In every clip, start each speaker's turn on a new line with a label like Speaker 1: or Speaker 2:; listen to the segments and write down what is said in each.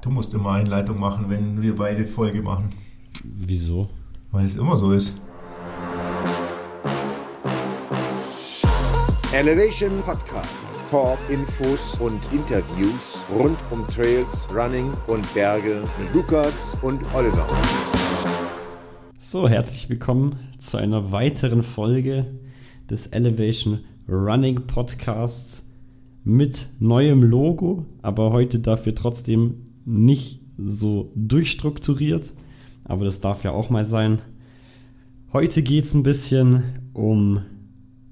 Speaker 1: Du musst immer Einleitung machen, wenn wir beide Folge machen.
Speaker 2: Wieso?
Speaker 1: Weil es immer so ist.
Speaker 3: Elevation Podcast. Talk, Infos und Interviews rund um Trails, Running und Berge mit Lukas und Oliver.
Speaker 2: So, herzlich willkommen zu einer weiteren Folge des Elevation Running Podcasts mit neuem Logo, aber heute dafür trotzdem nicht so durchstrukturiert, aber das darf ja auch mal sein. Heute geht es ein bisschen um,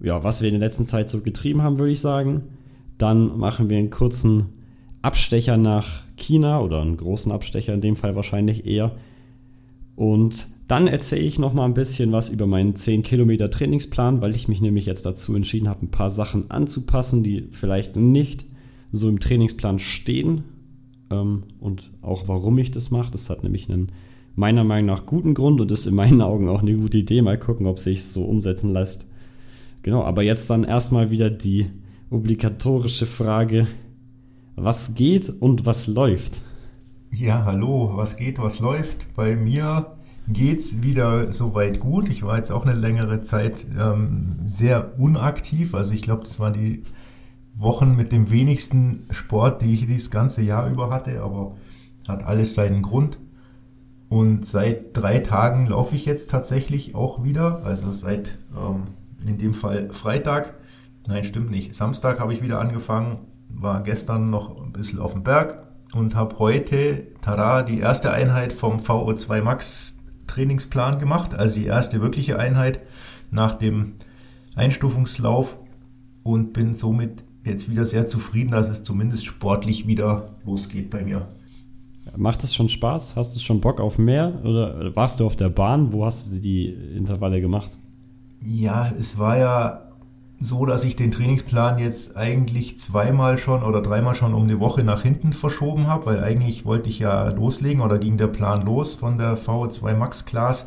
Speaker 2: ja, was wir in der letzten Zeit so getrieben haben, würde ich sagen. Dann machen wir einen kurzen Abstecher nach China oder einen großen Abstecher in dem Fall wahrscheinlich eher. Und dann erzähle ich noch mal ein bisschen was über meinen 10 Kilometer Trainingsplan, weil ich mich nämlich jetzt dazu entschieden habe, ein paar Sachen anzupassen, die vielleicht nicht so im Trainingsplan stehen ähm, und auch warum ich das mache. Das hat nämlich einen meiner Meinung nach guten Grund und ist in meinen Augen auch eine gute Idee. Mal gucken, ob sich so umsetzen lässt. Genau, aber jetzt dann erstmal wieder die obligatorische Frage, was geht und was läuft?
Speaker 1: Ja, hallo, was geht, was läuft? Bei mir geht's wieder soweit gut. Ich war jetzt auch eine längere Zeit ähm, sehr unaktiv. Also ich glaube, das waren die Wochen mit dem wenigsten Sport, die ich dieses ganze Jahr über hatte, aber hat alles seinen Grund. Und seit drei Tagen laufe ich jetzt tatsächlich auch wieder. Also seit ähm, in dem Fall Freitag. Nein, stimmt nicht. Samstag habe ich wieder angefangen. War gestern noch ein bisschen auf dem Berg und habe heute, tada, die erste Einheit vom VO2 Max Trainingsplan gemacht. Also die erste wirkliche Einheit nach dem Einstufungslauf und bin somit jetzt wieder sehr zufrieden, dass es zumindest sportlich wieder losgeht bei mir.
Speaker 2: Macht es schon Spaß? Hast du schon Bock auf mehr? Oder warst du auf der Bahn? Wo hast du die Intervalle gemacht?
Speaker 1: Ja, es war ja so, dass ich den Trainingsplan jetzt eigentlich zweimal schon oder dreimal schon um eine Woche nach hinten verschoben habe, weil eigentlich wollte ich ja loslegen oder ging der Plan los von der VO2 Max Class.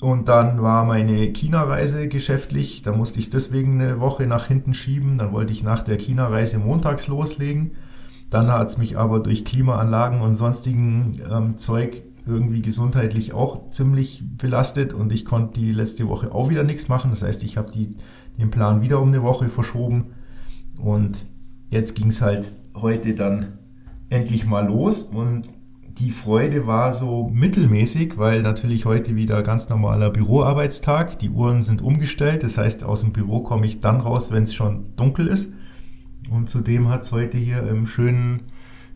Speaker 1: Und dann war meine China-Reise geschäftlich, da musste ich deswegen eine Woche nach hinten schieben. Dann wollte ich nach der China-Reise montags loslegen. Dann hat es mich aber durch Klimaanlagen und sonstigen ähm, Zeug irgendwie gesundheitlich auch ziemlich belastet und ich konnte die letzte Woche auch wieder nichts machen. Das heißt, ich habe den Plan wieder um eine Woche verschoben und jetzt ging es halt heute dann endlich mal los und die Freude war so mittelmäßig, weil natürlich heute wieder ganz normaler Büroarbeitstag. Die Uhren sind umgestellt, das heißt, aus dem Büro komme ich dann raus, wenn es schon dunkel ist. Und zudem hat es heute hier im schönen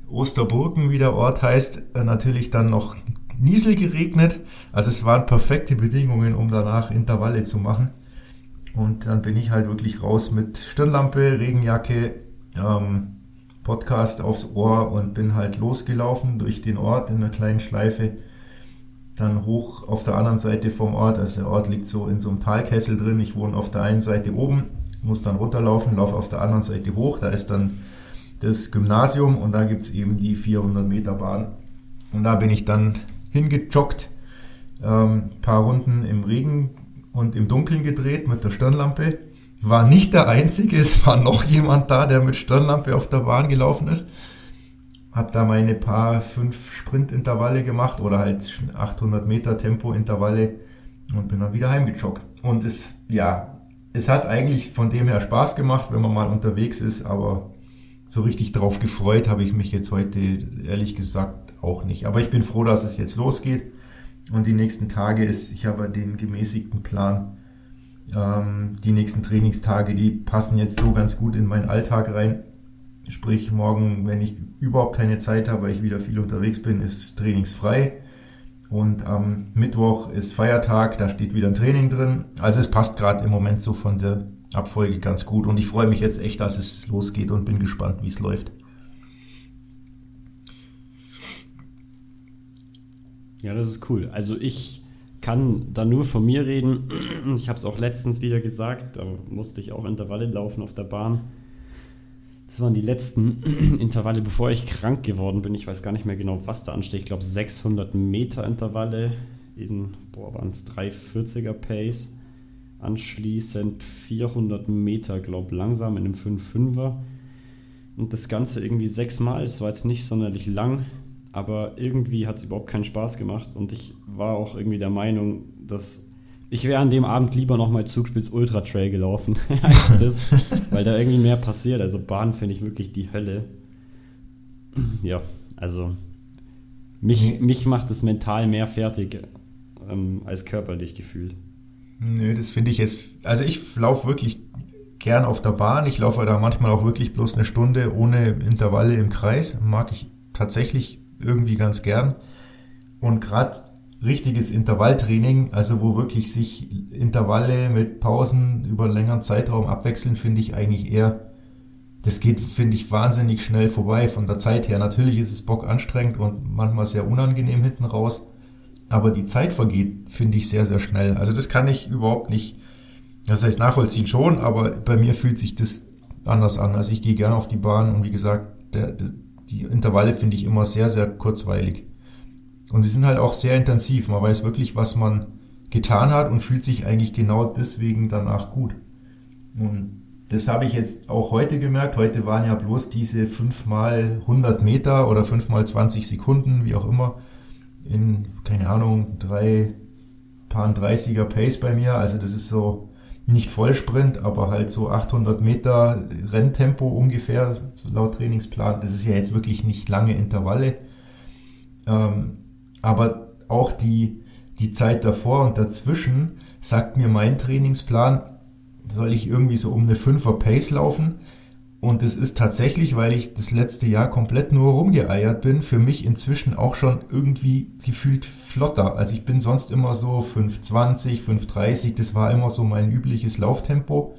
Speaker 1: Osterburgen, wie der Ort heißt, äh, natürlich dann noch Niesel geregnet. Also es waren perfekte Bedingungen, um danach Intervalle zu machen. Und dann bin ich halt wirklich raus mit Stirnlampe, Regenjacke, ähm, Podcast aufs Ohr und bin halt losgelaufen durch den Ort in einer kleinen Schleife. Dann hoch auf der anderen Seite vom Ort, also der Ort liegt so in so einem Talkessel drin. Ich wohne auf der einen Seite oben, muss dann runterlaufen, laufe auf der anderen Seite hoch. Da ist dann das Gymnasium und da gibt es eben die 400 Meter Bahn. Und da bin ich dann hingejoggt, ähm, paar Runden im Regen und im Dunkeln gedreht mit der Stirnlampe war nicht der Einzige, es war noch jemand da, der mit Stirnlampe auf der Bahn gelaufen ist. Hab da meine paar fünf Sprintintervalle gemacht oder halt 800 Meter Tempointervalle und bin dann wieder heimgejoggt. Und es, ja, es hat eigentlich von dem her Spaß gemacht, wenn man mal unterwegs ist, aber so richtig drauf gefreut habe ich mich jetzt heute ehrlich gesagt auch nicht. Aber ich bin froh, dass es jetzt losgeht und die nächsten Tage ist, ich habe den gemäßigten Plan ähm, die nächsten Trainingstage, die passen jetzt so ganz gut in meinen Alltag rein. Sprich, morgen, wenn ich überhaupt keine Zeit habe, weil ich wieder viel unterwegs bin, ist trainingsfrei. Und am Mittwoch ist Feiertag, da steht wieder ein Training drin. Also es passt gerade im Moment so von der Abfolge ganz gut. Und ich freue mich jetzt echt, dass es losgeht und bin gespannt, wie es läuft.
Speaker 2: Ja, das ist cool. Also ich kann da nur von mir reden. Ich habe es auch letztens wieder gesagt, da musste ich auch Intervalle laufen auf der Bahn. Das waren die letzten Intervalle, bevor ich krank geworden bin. Ich weiß gar nicht mehr genau, was da ansteht. Ich glaube 600 Meter Intervalle in, boah, waren es 340er Pace. Anschließend 400 Meter, glaube langsam in einem 5-5er. Und das Ganze irgendwie sechsmal. Es war jetzt nicht sonderlich lang. Aber irgendwie hat es überhaupt keinen Spaß gemacht und ich war auch irgendwie der Meinung, dass ich wäre an dem Abend lieber nochmal Zugspitz Ultra Trail gelaufen, heißt das, weil da irgendwie mehr passiert. Also Bahn finde ich wirklich die Hölle. Ja, also mich, mich macht es mental mehr fertig ähm, als körperlich gefühlt.
Speaker 1: Nö, das finde ich jetzt, also ich laufe wirklich gern auf der Bahn. Ich laufe da manchmal auch wirklich bloß eine Stunde ohne Intervalle im Kreis. Mag ich tatsächlich irgendwie ganz gern. Und gerade richtiges Intervalltraining, also wo wirklich sich Intervalle mit Pausen über einen längeren Zeitraum abwechseln, finde ich eigentlich eher, das geht, finde ich, wahnsinnig schnell vorbei von der Zeit her. Natürlich ist es Bock anstrengend und manchmal sehr unangenehm hinten raus, aber die Zeit vergeht, finde ich, sehr, sehr schnell. Also das kann ich überhaupt nicht, das heißt nachvollziehen schon, aber bei mir fühlt sich das anders an. Also ich gehe gerne auf die Bahn und wie gesagt, der, der, die Intervalle finde ich immer sehr, sehr kurzweilig. Und sie sind halt auch sehr intensiv. Man weiß wirklich, was man getan hat und fühlt sich eigentlich genau deswegen danach gut. Und das habe ich jetzt auch heute gemerkt. Heute waren ja bloß diese 5 mal 100 Meter oder 5 mal 20 Sekunden, wie auch immer, in, keine Ahnung, drei Paar 30er Pace bei mir. Also das ist so nicht Vollsprint, aber halt so 800 Meter Renntempo ungefähr, laut Trainingsplan. Das ist ja jetzt wirklich nicht lange Intervalle. Ähm, aber auch die, die Zeit davor und dazwischen sagt mir mein Trainingsplan, soll ich irgendwie so um eine 5er Pace laufen. Und es ist tatsächlich, weil ich das letzte Jahr komplett nur rumgeeiert bin, für mich inzwischen auch schon irgendwie gefühlt flotter. Also ich bin sonst immer so 5,20, 5,30, das war immer so mein übliches Lauftempo.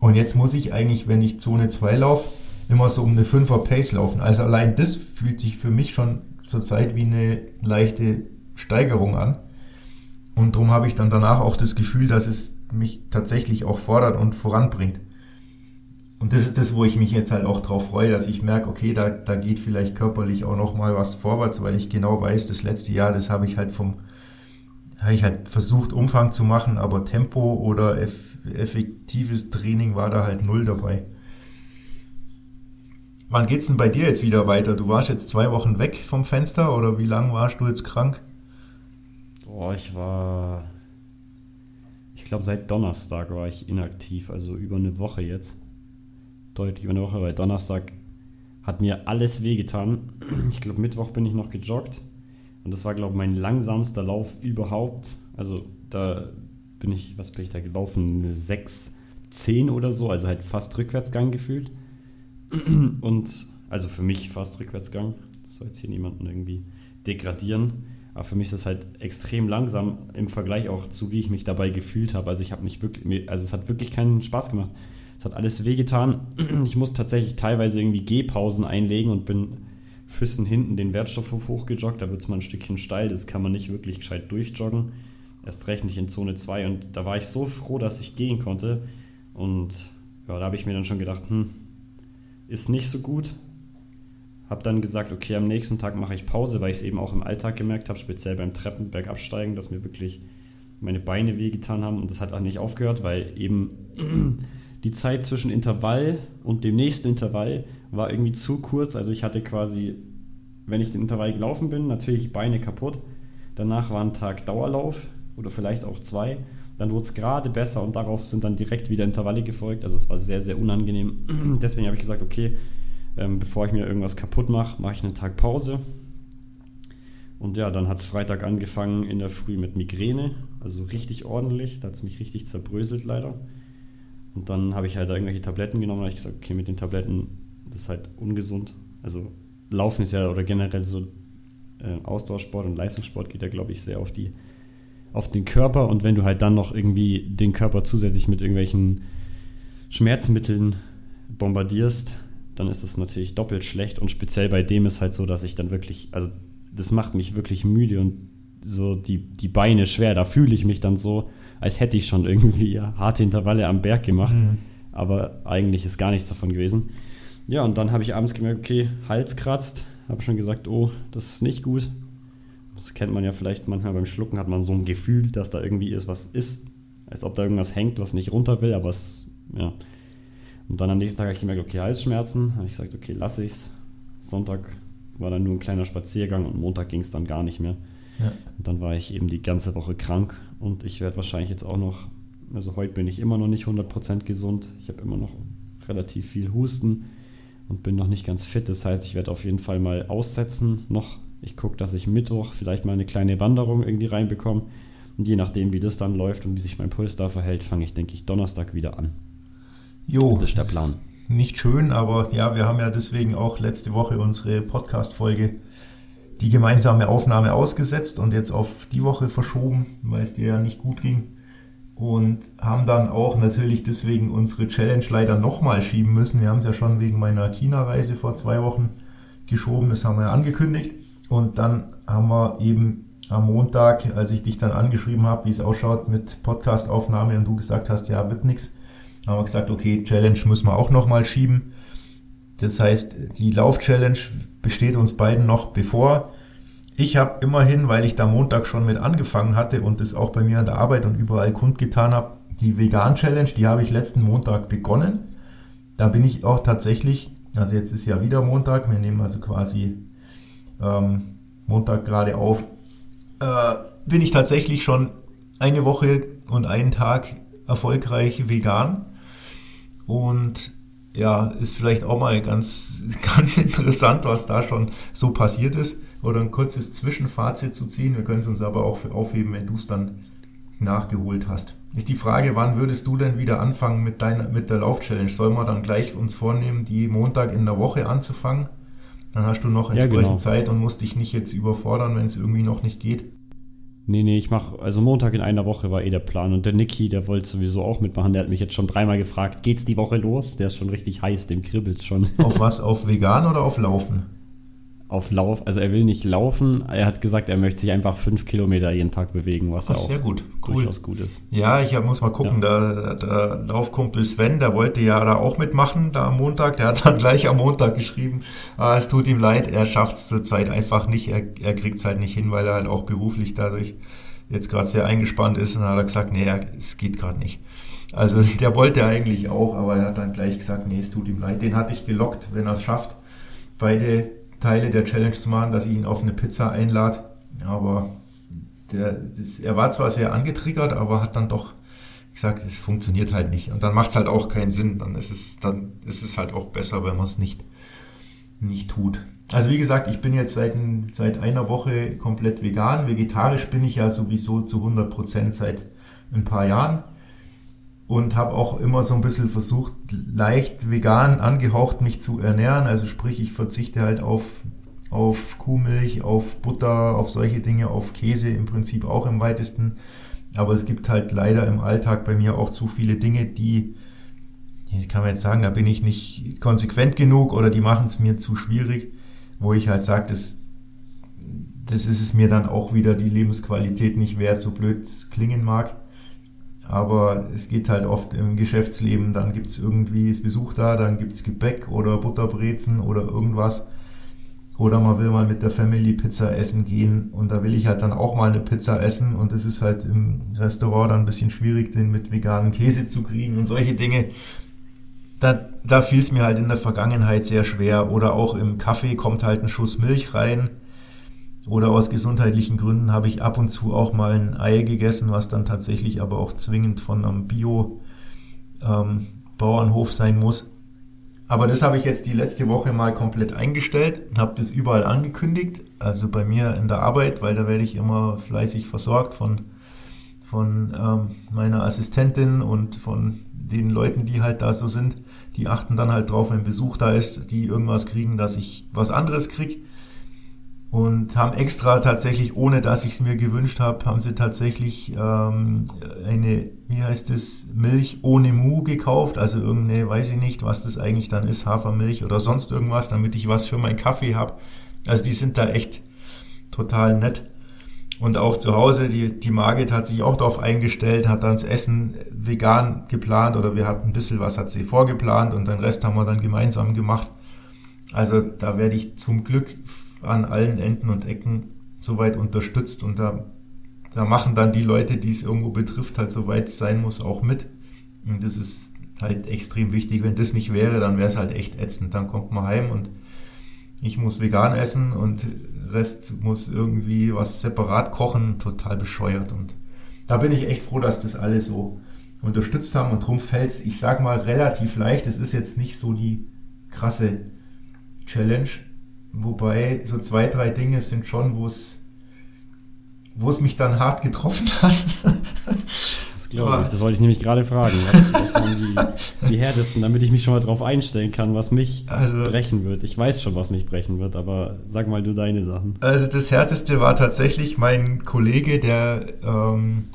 Speaker 1: Und jetzt muss ich eigentlich, wenn ich Zone 2 laufe, immer so um eine 5er Pace laufen. Also allein das fühlt sich für mich schon zurzeit wie eine leichte Steigerung an. Und darum habe ich dann danach auch das Gefühl, dass es mich tatsächlich auch fordert und voranbringt. Und das ist das, wo ich mich jetzt halt auch drauf freue, dass ich merke, okay, da, da geht vielleicht körperlich auch noch mal was vorwärts, weil ich genau weiß, das letzte Jahr, das habe ich halt vom, habe ich halt versucht, Umfang zu machen, aber Tempo oder eff, effektives Training war da halt null dabei. Wann geht's denn bei dir jetzt wieder weiter? Du warst jetzt zwei Wochen weg vom Fenster oder wie lange warst du jetzt krank?
Speaker 2: Boah, ich war. Ich glaube, seit Donnerstag war ich inaktiv, also über eine Woche jetzt. Deutlich über eine Woche, weil Donnerstag hat mir alles wehgetan. Ich glaube, Mittwoch bin ich noch gejoggt. Und das war, glaube ich, mein langsamster Lauf überhaupt. Also da bin ich, was bin ich da gelaufen? 6, 10 oder so, also halt fast Rückwärtsgang gefühlt. Und also für mich fast Rückwärtsgang. Das soll jetzt hier niemanden irgendwie degradieren. Aber für mich ist es halt extrem langsam im Vergleich auch zu, wie ich mich dabei gefühlt habe. Also ich habe mich wirklich, also es hat wirklich keinen Spaß gemacht. Es hat alles wehgetan. Ich muss tatsächlich teilweise irgendwie Gehpausen einlegen und bin Füssen hinten den Wertstoffhof hochgejoggt. Da wird es mal ein Stückchen steil. Das kann man nicht wirklich gescheit durchjoggen. Erst recht nicht in Zone 2. Und da war ich so froh, dass ich gehen konnte. Und ja, da habe ich mir dann schon gedacht, hm, ist nicht so gut. Habe dann gesagt, okay, am nächsten Tag mache ich Pause, weil ich es eben auch im Alltag gemerkt habe, speziell beim Treppenberg absteigen, dass mir wirklich meine Beine wehgetan haben und das hat auch nicht aufgehört, weil eben die Zeit zwischen Intervall und dem nächsten Intervall war irgendwie zu kurz. Also ich hatte quasi, wenn ich den Intervall gelaufen bin, natürlich Beine kaputt. Danach war ein Tag Dauerlauf oder vielleicht auch zwei. Dann wurde es gerade besser und darauf sind dann direkt wieder Intervalle gefolgt. Also es war sehr, sehr unangenehm. Deswegen habe ich gesagt, okay, ähm, bevor ich mir irgendwas kaputt mache, mache ich einen Tag Pause. Und ja, dann hat es Freitag angefangen in der Früh mit Migräne, also richtig ordentlich. Da hat es mich richtig zerbröselt leider. Und dann habe ich halt irgendwelche Tabletten genommen und habe gesagt, okay, mit den Tabletten, das ist halt ungesund. Also Laufen ist ja oder generell so äh, Ausdauersport und Leistungssport geht ja, glaube ich, sehr auf die auf den Körper. Und wenn du halt dann noch irgendwie den Körper zusätzlich mit irgendwelchen Schmerzmitteln bombardierst, dann ist es natürlich doppelt schlecht. Und speziell bei dem ist halt so, dass ich dann wirklich, also das macht mich wirklich müde und so die, die Beine schwer, da fühle ich mich dann so, als hätte ich schon irgendwie harte Intervalle am Berg gemacht, mhm. aber eigentlich ist gar nichts davon gewesen. Ja, und dann habe ich abends gemerkt, okay, Hals kratzt, habe schon gesagt, oh, das ist nicht gut, das kennt man ja vielleicht manchmal beim Schlucken, hat man so ein Gefühl, dass da irgendwie ist, was ist. Als ob da irgendwas hängt, was nicht runter will, aber es, ja. Und dann am nächsten Tag habe ich gemerkt, okay, Halsschmerzen. habe ich gesagt, okay, lasse ich's. Sonntag war dann nur ein kleiner Spaziergang und Montag ging es dann gar nicht mehr. Ja. Und dann war ich eben die ganze Woche krank und ich werde wahrscheinlich jetzt auch noch, also heute bin ich immer noch nicht 100% gesund. Ich habe immer noch relativ viel Husten und bin noch nicht ganz fit. Das heißt, ich werde auf jeden Fall mal aussetzen noch. Ich gucke, dass ich Mittwoch vielleicht mal eine kleine Wanderung irgendwie reinbekomme. Und je nachdem, wie das dann läuft und wie sich mein Puls da verhält, fange ich, denke ich, Donnerstag wieder an.
Speaker 1: Jo, das ist der Plan. Nicht schön, aber ja, wir haben ja deswegen auch letzte Woche unsere Podcast-Folge, die gemeinsame Aufnahme ausgesetzt und jetzt auf die Woche verschoben, weil es dir ja nicht gut ging. Und haben dann auch natürlich deswegen unsere Challenge leider nochmal schieben müssen. Wir haben es ja schon wegen meiner China-Reise vor zwei Wochen geschoben, das haben wir ja angekündigt. Und dann haben wir eben am Montag, als ich dich dann angeschrieben habe, wie es ausschaut mit Podcast-Aufnahme und du gesagt hast, ja, wird nichts, haben wir gesagt, okay, Challenge müssen wir auch nochmal schieben. Das heißt, die Lauf-Challenge besteht uns beiden noch bevor. Ich habe immerhin, weil ich da Montag schon mit angefangen hatte und das auch bei mir an der Arbeit und überall kundgetan habe, die Vegan-Challenge, die habe ich letzten Montag begonnen. Da bin ich auch tatsächlich, also jetzt ist ja wieder Montag, wir nehmen also quasi ähm, Montag gerade auf, äh, bin ich tatsächlich schon eine Woche und einen Tag erfolgreich vegan. Und ja, ist vielleicht auch mal ganz, ganz interessant, was da schon so passiert ist. Oder ein kurzes Zwischenfazit zu ziehen. Wir können es uns aber auch aufheben, wenn du es dann nachgeholt hast. Ist die Frage, wann würdest du denn wieder anfangen mit, deiner, mit der Lauf-Challenge? Sollen wir dann gleich uns vornehmen, die Montag in der Woche anzufangen? Dann hast du noch entsprechend ja, genau. Zeit und musst dich nicht jetzt überfordern, wenn es irgendwie noch nicht geht.
Speaker 2: Nee, nee, ich mache, also Montag in einer Woche war eh der Plan. Und der Niki, der wollte sowieso auch mitmachen. Der hat mich jetzt schon dreimal gefragt, geht's die Woche los? Der ist schon richtig heiß, dem kribbelt's schon.
Speaker 1: Auf was? Auf vegan oder auf Laufen?
Speaker 2: Auf Lauf, also er will nicht laufen, er hat gesagt, er möchte sich einfach fünf Kilometer jeden Tag bewegen, was Ach, auch
Speaker 1: sehr gut. Cool.
Speaker 2: durchaus gut ist.
Speaker 1: Ja, ich muss mal gucken, ja. der, Laufkumpel Sven, der wollte ja da auch mitmachen, da am Montag, der hat dann gleich am Montag geschrieben, ah, es tut ihm leid, er schafft es zurzeit einfach nicht, er, er kriegt es halt nicht hin, weil er halt auch beruflich dadurch jetzt gerade sehr eingespannt ist und dann hat er gesagt, nee, es geht gerade nicht. Also der wollte eigentlich auch, aber er hat dann gleich gesagt, nee, es tut ihm leid. Den hatte ich gelockt, wenn er es schafft. Beide Teile der Challenge zu machen, dass ich ihn auf eine Pizza einlade. Aber der, das, er war zwar sehr angetriggert, aber hat dann doch gesagt, es funktioniert halt nicht. Und dann macht es halt auch keinen Sinn. Dann ist es, dann ist es halt auch besser, wenn man es nicht, nicht tut. Also wie gesagt, ich bin jetzt seit, seit einer Woche komplett vegan. Vegetarisch bin ich ja sowieso zu 100 Prozent seit ein paar Jahren und habe auch immer so ein bisschen versucht, leicht vegan angehaucht mich zu ernähren. Also sprich, ich verzichte halt auf, auf Kuhmilch, auf Butter, auf solche Dinge, auf Käse im Prinzip auch im weitesten. Aber es gibt halt leider im Alltag bei mir auch zu viele Dinge, die, die kann man jetzt sagen, da bin ich nicht konsequent genug oder die machen es mir zu schwierig, wo ich halt sage, das, das ist es mir dann auch wieder die Lebensqualität nicht wert, so blöd es klingen mag. Aber es geht halt oft im Geschäftsleben, dann gibt es irgendwie das Besuch da, dann gibt es Gebäck oder Butterbrezen oder irgendwas. Oder man will mal mit der Family Pizza essen gehen und da will ich halt dann auch mal eine Pizza essen und es ist halt im Restaurant dann ein bisschen schwierig, den mit veganem Käse zu kriegen und solche Dinge. Da, da fiel es mir halt in der Vergangenheit sehr schwer. Oder auch im Kaffee kommt halt ein Schuss Milch rein oder aus gesundheitlichen Gründen habe ich ab und zu auch mal ein Ei gegessen, was dann tatsächlich aber auch zwingend von einem Bio-Bauernhof ähm, sein muss. Aber das habe ich jetzt die letzte Woche mal komplett eingestellt und habe das überall angekündigt. Also bei mir in der Arbeit, weil da werde ich immer fleißig versorgt von, von ähm, meiner Assistentin und von den Leuten, die halt da so sind. Die achten dann halt drauf, wenn Besuch da ist, die irgendwas kriegen, dass ich was anderes kriege und haben extra tatsächlich, ohne dass ich es mir gewünscht habe, haben sie tatsächlich ähm, eine, wie heißt es, Milch ohne Mu gekauft, also irgendeine, weiß ich nicht, was das eigentlich dann ist, Hafermilch oder sonst irgendwas, damit ich was für meinen Kaffee habe. Also die sind da echt total nett. Und auch zu Hause, die, die Margit hat sich auch darauf eingestellt, hat dann das Essen vegan geplant oder wir hatten ein bisschen was, hat sie vorgeplant und den Rest haben wir dann gemeinsam gemacht. Also da werde ich zum Glück an allen Enden und Ecken soweit unterstützt und da, da machen dann die Leute, die es irgendwo betrifft, halt soweit es sein muss, auch mit. Und das ist halt extrem wichtig. Wenn das nicht wäre, dann wäre es halt echt ätzend. Dann kommt man heim und ich muss vegan essen und Rest muss irgendwie was separat kochen, total bescheuert. Und da bin ich echt froh, dass das alle so unterstützt haben und drum fällt es, ich sag mal, relativ leicht. Es ist jetzt nicht so die krasse Challenge, wobei so zwei, drei Dinge sind schon, wo es wo es mich dann hart getroffen hat.
Speaker 2: Das glaube ich. Das wollte ich nämlich gerade fragen. Was, was waren die, die härtesten, damit ich mich schon mal drauf einstellen kann, was mich also, brechen wird. Ich weiß schon, was mich brechen wird, aber sag mal du deine Sachen.
Speaker 1: Also das härteste war tatsächlich mein Kollege, der ähm,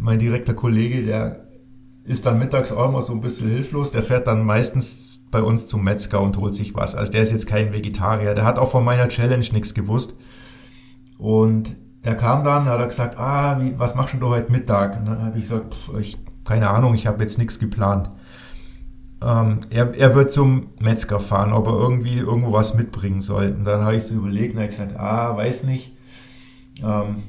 Speaker 1: mein direkter Kollege, der ist dann mittags auch immer so ein bisschen hilflos. Der fährt dann meistens bei uns zum Metzger und holt sich was. Also der ist jetzt kein Vegetarier. Der hat auch von meiner Challenge nichts gewusst. Und er kam dann, hat er gesagt, ah, wie, was machst du heute Mittag? Und dann habe ich gesagt, pff, ich, keine Ahnung, ich habe jetzt nichts geplant. Ähm, er, er wird zum Metzger fahren, ob er irgendwie irgendwo was mitbringen soll. Und dann habe ich so überlegt und habe gesagt, ah, weiß nicht. Ähm,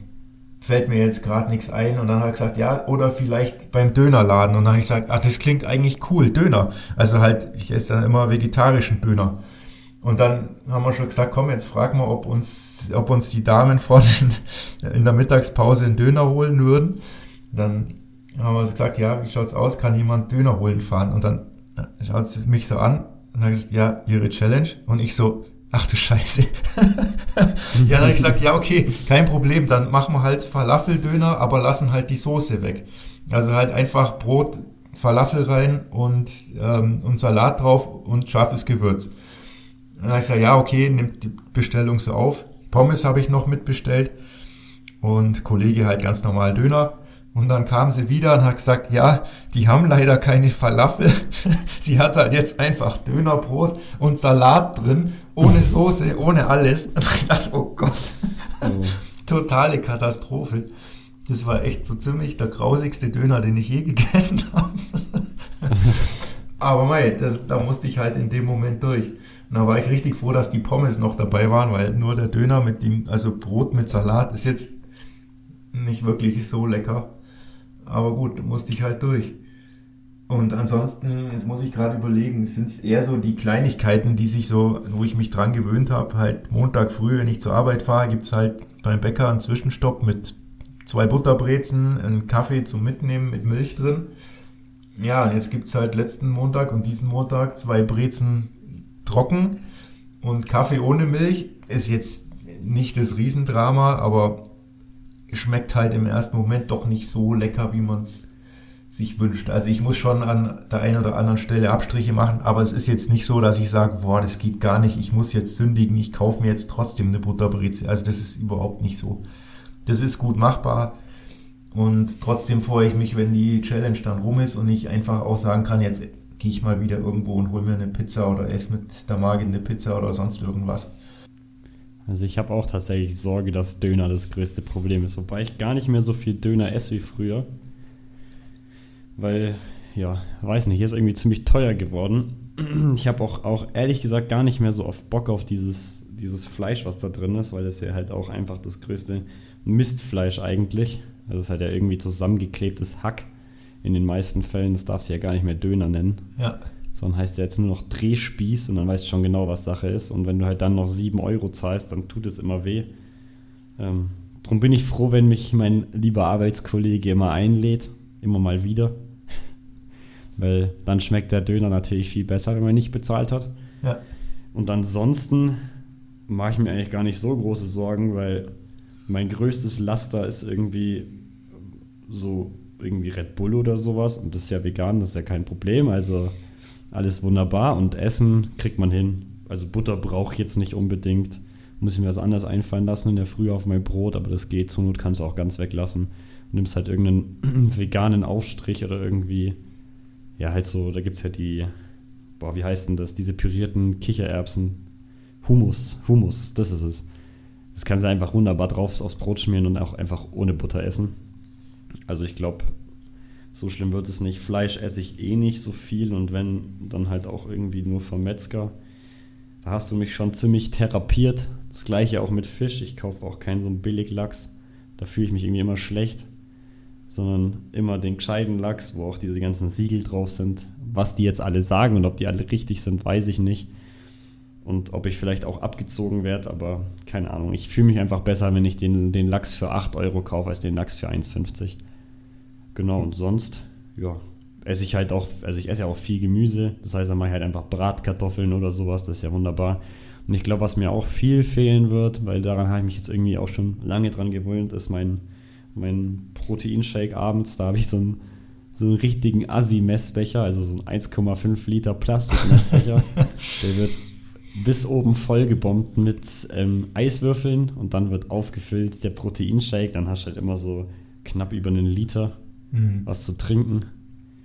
Speaker 1: fällt mir jetzt gerade nichts ein. Und dann hat er gesagt, ja, oder vielleicht beim Dönerladen. Und dann habe ich gesagt, ah, das klingt eigentlich cool, Döner. Also halt, ich esse dann immer vegetarischen Döner. Und dann haben wir schon gesagt, komm, jetzt frag mal, ob uns, ob uns die Damen vorne in der Mittagspause einen Döner holen würden. Dann haben wir gesagt, ja, wie schaut's aus? Kann jemand Döner holen fahren? Und dann schaut sie mich so an und dann gesagt, ja, ihre Challenge. Und ich so, ach du Scheiße. ja, dann habe ich gesagt, ja, okay, kein Problem, dann machen wir halt Falafeldöner, aber lassen halt die Soße weg. Also halt einfach Brot, Falafel rein und, ähm, und Salat drauf und scharfes Gewürz. Dann habe ich gesagt, ja, okay, nimmt die Bestellung so auf. Pommes habe ich noch mitbestellt und Kollege halt ganz normal Döner. Und dann kam sie wieder und hat gesagt, ja, die haben leider keine Falafel. sie hat halt jetzt einfach Dönerbrot und Salat drin, ohne Soße, ohne alles. Und ich dachte, oh Gott, oh. totale Katastrophe. Das war echt so ziemlich der grausigste Döner, den ich je gegessen habe. Aber mei, das, da musste ich halt in dem Moment durch. Und da war ich richtig froh, dass die Pommes noch dabei waren, weil nur der Döner mit dem, also Brot mit Salat ist jetzt nicht wirklich so lecker. Aber gut, musste ich halt durch. Und ansonsten, jetzt muss ich gerade überlegen, sind es eher so die Kleinigkeiten, die sich so, wo ich mich dran gewöhnt habe, halt Montag früh, wenn ich zur Arbeit fahre, gibt's halt beim Bäcker einen Zwischenstopp mit zwei Butterbrezen, einen Kaffee zum Mitnehmen mit Milch drin. Ja, und jetzt gibt's halt letzten Montag und diesen Montag zwei Brezen trocken und Kaffee ohne Milch. Ist jetzt nicht das Riesendrama, aber schmeckt halt im ersten Moment doch nicht so lecker, wie man es sich wünscht. Also ich muss schon an der einen oder anderen Stelle Abstriche machen, aber es ist jetzt nicht so, dass ich sage, boah, das geht gar nicht, ich muss jetzt sündigen, ich kaufe mir jetzt trotzdem eine Butterbreze. Also das ist überhaupt nicht so. Das ist gut machbar und trotzdem freue ich mich, wenn die Challenge dann rum ist und ich einfach auch sagen kann, jetzt gehe ich mal wieder irgendwo und hole mir eine Pizza oder esse mit der Margin eine Pizza oder sonst irgendwas.
Speaker 2: Also ich habe auch tatsächlich Sorge, dass Döner das größte Problem ist, wobei ich gar nicht mehr so viel Döner esse wie früher. Weil, ja, weiß nicht, ist irgendwie ziemlich teuer geworden. Ich habe auch, auch ehrlich gesagt gar nicht mehr so oft Bock auf dieses, dieses Fleisch, was da drin ist, weil das ja halt auch einfach das größte Mistfleisch eigentlich. Also es ist halt ja irgendwie zusammengeklebtes Hack in den meisten Fällen. Das darfst du ja gar nicht mehr Döner nennen.
Speaker 1: Ja
Speaker 2: sondern heißt ja jetzt nur noch Drehspieß und dann weißt du schon genau, was Sache ist. Und wenn du halt dann noch 7 Euro zahlst, dann tut es immer weh. Ähm, drum bin ich froh, wenn mich mein lieber Arbeitskollege immer einlädt, immer mal wieder. Weil dann schmeckt der Döner natürlich viel besser, wenn man nicht bezahlt hat.
Speaker 1: Ja.
Speaker 2: Und ansonsten mache ich mir eigentlich gar nicht so große Sorgen, weil mein größtes Laster ist irgendwie so irgendwie Red Bull oder sowas und das ist ja vegan, das ist ja kein Problem. Also alles wunderbar und Essen kriegt man hin. Also Butter brauche ich jetzt nicht unbedingt. Muss ich mir was anderes einfallen lassen in der Früh auf mein Brot, aber das geht. Zur Not kannst du auch ganz weglassen. Du nimmst halt irgendeinen veganen Aufstrich oder irgendwie, ja, halt so, da gibt es ja die, boah, wie heißt denn das? Diese pürierten Kichererbsen. Humus, Humus, das ist es. Das kannst du einfach wunderbar drauf aufs Brot schmieren und auch einfach ohne Butter essen. Also ich glaube, so schlimm wird es nicht. Fleisch esse ich eh nicht so viel und wenn, dann halt auch irgendwie nur vom Metzger. Da hast du mich schon ziemlich therapiert. Das gleiche auch mit Fisch. Ich kaufe auch keinen so einen Billiglachs. Da fühle ich mich irgendwie immer schlecht. Sondern immer den gescheiten Lachs, wo auch diese ganzen Siegel drauf sind. Was die jetzt alle sagen und ob die alle richtig sind, weiß ich nicht. und ob ich vielleicht auch abgezogen werde, aber keine Ahnung. Ich fühle mich einfach besser, wenn ich den, den Lachs für 8 Euro kaufe, als den Lachs für 1,50. Genau, und sonst, ja, esse ich halt auch, also ich esse ja auch viel Gemüse. Das heißt, dann mache ich halt einfach Bratkartoffeln oder sowas, das ist ja wunderbar. Und ich glaube, was mir auch viel fehlen wird, weil daran habe ich mich jetzt irgendwie auch schon lange dran gewöhnt, ist mein, mein Proteinshake abends. Da habe ich so einen, so einen richtigen Assi-Messbecher, also so ein 1,5 Liter Plastik-Messbecher. Der wird bis oben vollgebombt mit ähm, Eiswürfeln und dann wird aufgefüllt der Proteinshake. Dann hast du halt immer so knapp über einen Liter mhm. was zu trinken.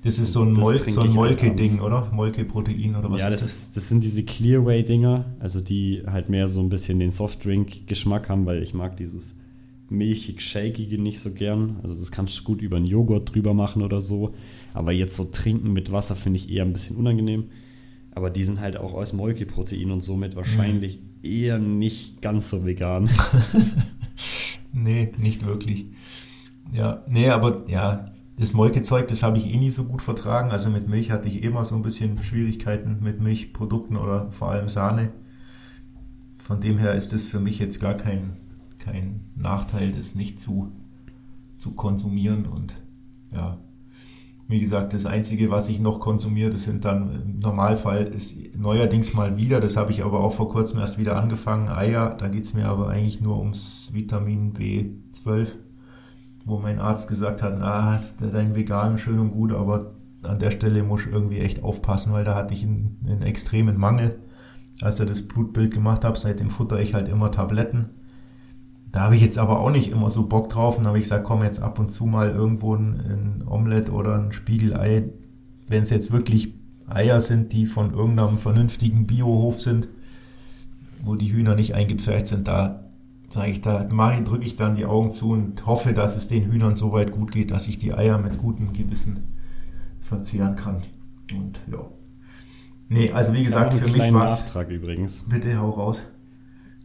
Speaker 1: Das ist so ein, Mol so ein halt Molke-Ding, oder? Molke-Protein oder was
Speaker 2: ja, ist das? Ja, das, das sind diese Clearway-Dinger, also die halt mehr so ein bisschen den Softdrink-Geschmack haben, weil ich mag dieses milchig-shakige nicht so gern. Also das kannst du gut über einen Joghurt drüber machen oder so. Aber jetzt so trinken mit Wasser finde ich eher ein bisschen unangenehm. Aber die sind halt auch aus Molkeprotein und somit wahrscheinlich mhm. eher nicht ganz so vegan.
Speaker 1: nee, nicht wirklich. Ja, nee, aber ja, das Molkezeug, das habe ich eh nie so gut vertragen. Also mit Milch hatte ich immer so ein bisschen Schwierigkeiten mit Milchprodukten oder vor allem Sahne. Von dem her ist das für mich jetzt gar kein, kein Nachteil, das nicht zu, zu konsumieren. Und ja, wie gesagt, das Einzige, was ich noch konsumiere, das sind dann im Normalfall ist neuerdings mal wieder, das habe ich aber auch vor kurzem erst wieder angefangen, Eier. Da geht es mir aber eigentlich nur ums Vitamin B12 wo mein Arzt gesagt hat, ah, dein Vegan schön und gut, aber an der Stelle muss ich irgendwie echt aufpassen, weil da hatte ich einen, einen extremen Mangel. Als er das Blutbild gemacht habe, seitdem futter ich halt immer Tabletten. Da habe ich jetzt aber auch nicht immer so Bock drauf und habe ich gesagt, komm jetzt ab und zu mal irgendwo ein, ein Omelett oder ein Spiegelei, wenn es jetzt wirklich Eier sind, die von irgendeinem vernünftigen Biohof sind, wo die Hühner nicht eingepfercht sind, da sage ich, da mache, drücke ich dann die Augen zu und hoffe, dass es den Hühnern so weit gut geht, dass ich die Eier mit gutem Gewissen verzehren kann. Und ja. Nee, also wie gesagt, für mich
Speaker 2: war Nachtrag übrigens.
Speaker 1: Bitte hau raus.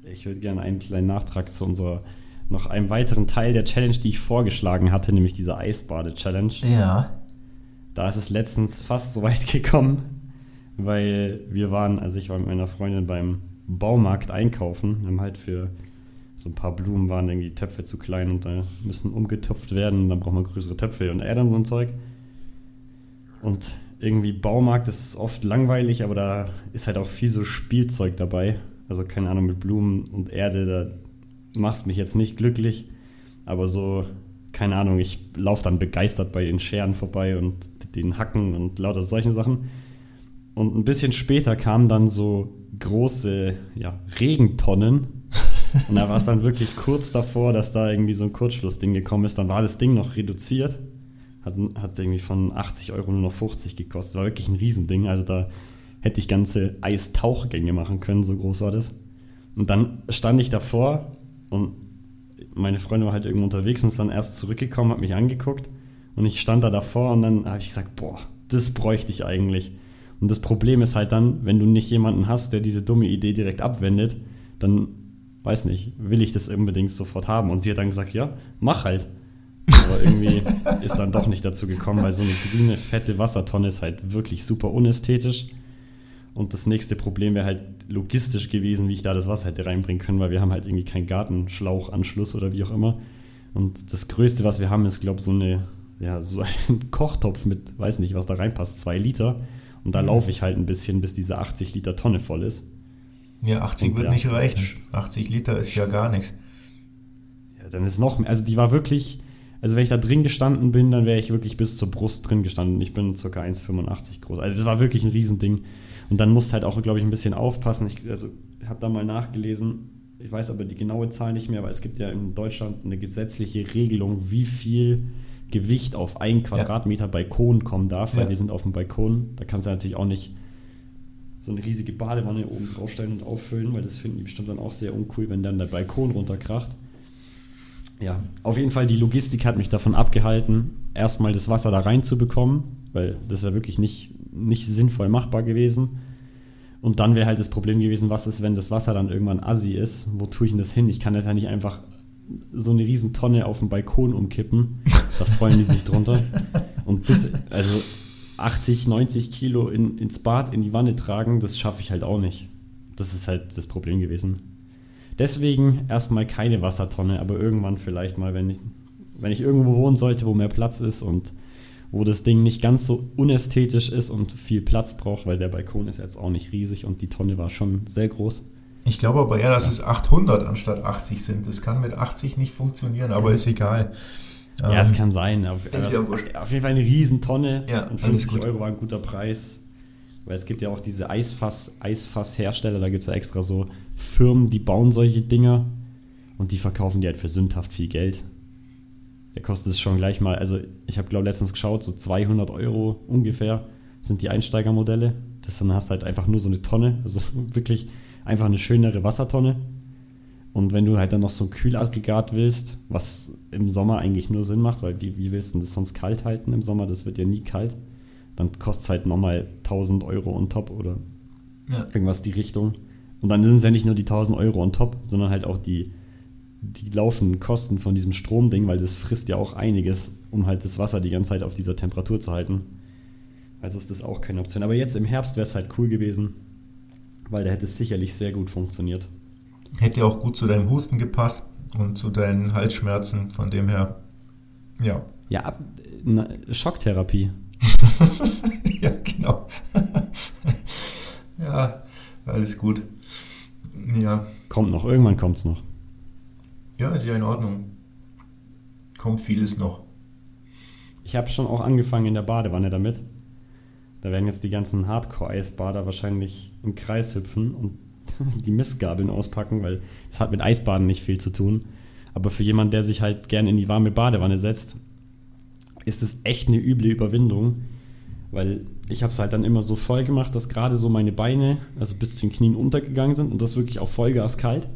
Speaker 2: Ich würde gerne einen kleinen Nachtrag zu unserer noch einem weiteren Teil der Challenge, die ich vorgeschlagen hatte, nämlich diese Eisbade-Challenge.
Speaker 1: Ja.
Speaker 2: Da ist es letztens fast so weit gekommen, weil wir waren, also ich war mit meiner Freundin beim Baumarkt einkaufen, haben halt für so ein paar Blumen waren irgendwie die Töpfe zu klein und da müssen umgetopft werden, dann braucht man größere Töpfe und er dann so ein Zeug. Und irgendwie Baumarkt ist oft langweilig, aber da ist halt auch viel so Spielzeug dabei. Also keine Ahnung, mit Blumen und Erde, da machst mich jetzt nicht glücklich, aber so, keine Ahnung, ich laufe dann begeistert bei den Scheren vorbei und den Hacken und lauter solchen Sachen. Und ein bisschen später kamen dann so große ja, Regentonnen und da war es dann wirklich kurz davor, dass da irgendwie so ein Kurzschlussding gekommen ist. Dann war das Ding noch reduziert. Hat, hat irgendwie von 80 Euro nur noch 50 gekostet. War wirklich ein Riesending. Also da hätte ich ganze Eistauchgänge machen können, so groß war das. Und dann stand ich davor und meine Freundin war halt irgendwo unterwegs und ist dann erst zurückgekommen, hat mich angeguckt und ich stand da davor und dann habe ich gesagt, boah, das bräuchte ich eigentlich. Und das Problem ist halt dann, wenn du nicht jemanden hast, der diese dumme Idee direkt abwendet, dann weiß nicht, will ich das unbedingt sofort haben? Und sie hat dann gesagt, ja, mach halt. Aber irgendwie ist dann doch nicht dazu gekommen, weil so eine grüne, fette Wassertonne ist halt wirklich super unästhetisch. Und das nächste Problem wäre halt logistisch gewesen, wie ich da das Wasser hätte reinbringen können, weil wir haben halt irgendwie keinen Gartenschlauchanschluss oder wie auch immer. Und das Größte, was wir haben, ist, glaube ich, so eine, ja, so ein Kochtopf mit, weiß nicht, was da reinpasst, zwei Liter. Und da mhm. laufe ich halt ein bisschen, bis diese 80 Liter Tonne voll ist.
Speaker 1: Ja, 80 und wird ja, nicht reichen. 80 Liter ist ja gar nichts.
Speaker 2: Ja, dann ist noch mehr. Also die war wirklich, also wenn ich da drin gestanden bin, dann wäre ich wirklich bis zur Brust drin gestanden. Ich bin ca. 1,85 groß. Also das war wirklich ein Riesending. Und dann musst halt auch, glaube ich, ein bisschen aufpassen. Ich also, habe da mal nachgelesen. Ich weiß aber die genaue Zahl nicht mehr, aber es gibt ja in Deutschland eine gesetzliche Regelung, wie viel Gewicht auf einen Quadratmeter ja. Balkon kommen darf, weil ja. wir sind auf dem Balkon. Da kannst du natürlich auch nicht so eine riesige Badewanne oben draufstellen und auffüllen, weil das finden die bestimmt dann auch sehr uncool, wenn dann der Balkon runterkracht. Ja, auf jeden Fall, die Logistik hat mich davon abgehalten, erstmal das Wasser da reinzubekommen, weil das wäre wirklich nicht, nicht sinnvoll machbar gewesen. Und dann wäre halt das Problem gewesen, was ist, wenn das Wasser dann irgendwann assi ist? Wo tue ich denn das hin? Ich kann das ja nicht einfach so eine riesen Tonne auf dem Balkon umkippen. Da freuen die sich drunter. Und bis, also 80, 90 Kilo in, ins Bad, in die Wanne tragen, das schaffe ich halt auch nicht. das ist halt das Problem gewesen. Deswegen erstmal keine Wassertonne, aber irgendwann vielleicht mal, wenn ich, wenn ich irgendwo wohnen sollte, wo mehr Platz ist und wo das Ding nicht ganz so unästhetisch ist und viel Platz braucht, weil der Balkon ist jetzt auch nicht riesig und die Tonne war schon sehr groß.
Speaker 1: Ich glaube aber eher, dass es 800 anstatt 80 sind. Das kann mit 80 nicht funktionieren, aber ist egal.
Speaker 2: Ja, es kann sein. Auf,
Speaker 1: wurscht.
Speaker 2: auf jeden Fall eine Riesentonne
Speaker 1: Ja,
Speaker 2: und
Speaker 1: alles
Speaker 2: 50
Speaker 1: gut.
Speaker 2: Euro war ein guter Preis. Weil es gibt ja auch diese Eisfass, Eisfasshersteller, da gibt es ja extra so Firmen, die bauen solche Dinger und die verkaufen die halt für sündhaft viel Geld. Der kostet es schon gleich mal, also ich habe glaube letztens geschaut, so 200 Euro ungefähr sind die Einsteigermodelle. Das dann hast du halt einfach nur so eine Tonne, also wirklich einfach eine schönere Wassertonne. Und wenn du halt dann noch so ein Kühlaggregat willst, was im Sommer eigentlich nur Sinn macht, weil wie, wie willst du denn das sonst kalt halten im Sommer? Das wird ja nie kalt. Dann kostet es halt nochmal 1000 Euro on top oder
Speaker 1: Ja.
Speaker 2: irgendwas die Richtung. Und dann sind es ja nicht nur die 1000 Euro on top, sondern halt auch die, die laufenden Kosten von diesem Stromding, weil das frisst ja auch einiges, um halt das Wasser die ganze Zeit auf dieser Temperatur zu halten. Also ist das auch keine Option. Aber jetzt im Herbst wäre es halt cool gewesen, weil da hätte es sicherlich sehr gut funktioniert.
Speaker 1: Hätte auch gut zu deinem Husten gepasst und zu deinen Halsschmerzen. Von dem her, ja.
Speaker 2: Ja, ab, na, Schocktherapie.
Speaker 1: ja, genau. ja, alles gut. Ja.
Speaker 2: Kommt noch, irgendwann kommt es noch.
Speaker 1: Ja, ist ja in Ordnung. Kommt vieles noch.
Speaker 2: Ich habe schon auch angefangen in der Badewanne damit. Da werden jetzt die ganzen Hardcore-Eisbader wahrscheinlich im Kreis hüpfen und die Mistgabeln auspacken, weil das hat mit Eisbaden nicht viel zu tun. Aber für jemanden, der sich halt gern in die warme Badewanne setzt, ist es echt eine üble Überwindung, weil ich habe es halt dann immer so voll gemacht, dass gerade so meine Beine, also bis zu den Knien untergegangen sind und das wirklich auf Vollgas kalt.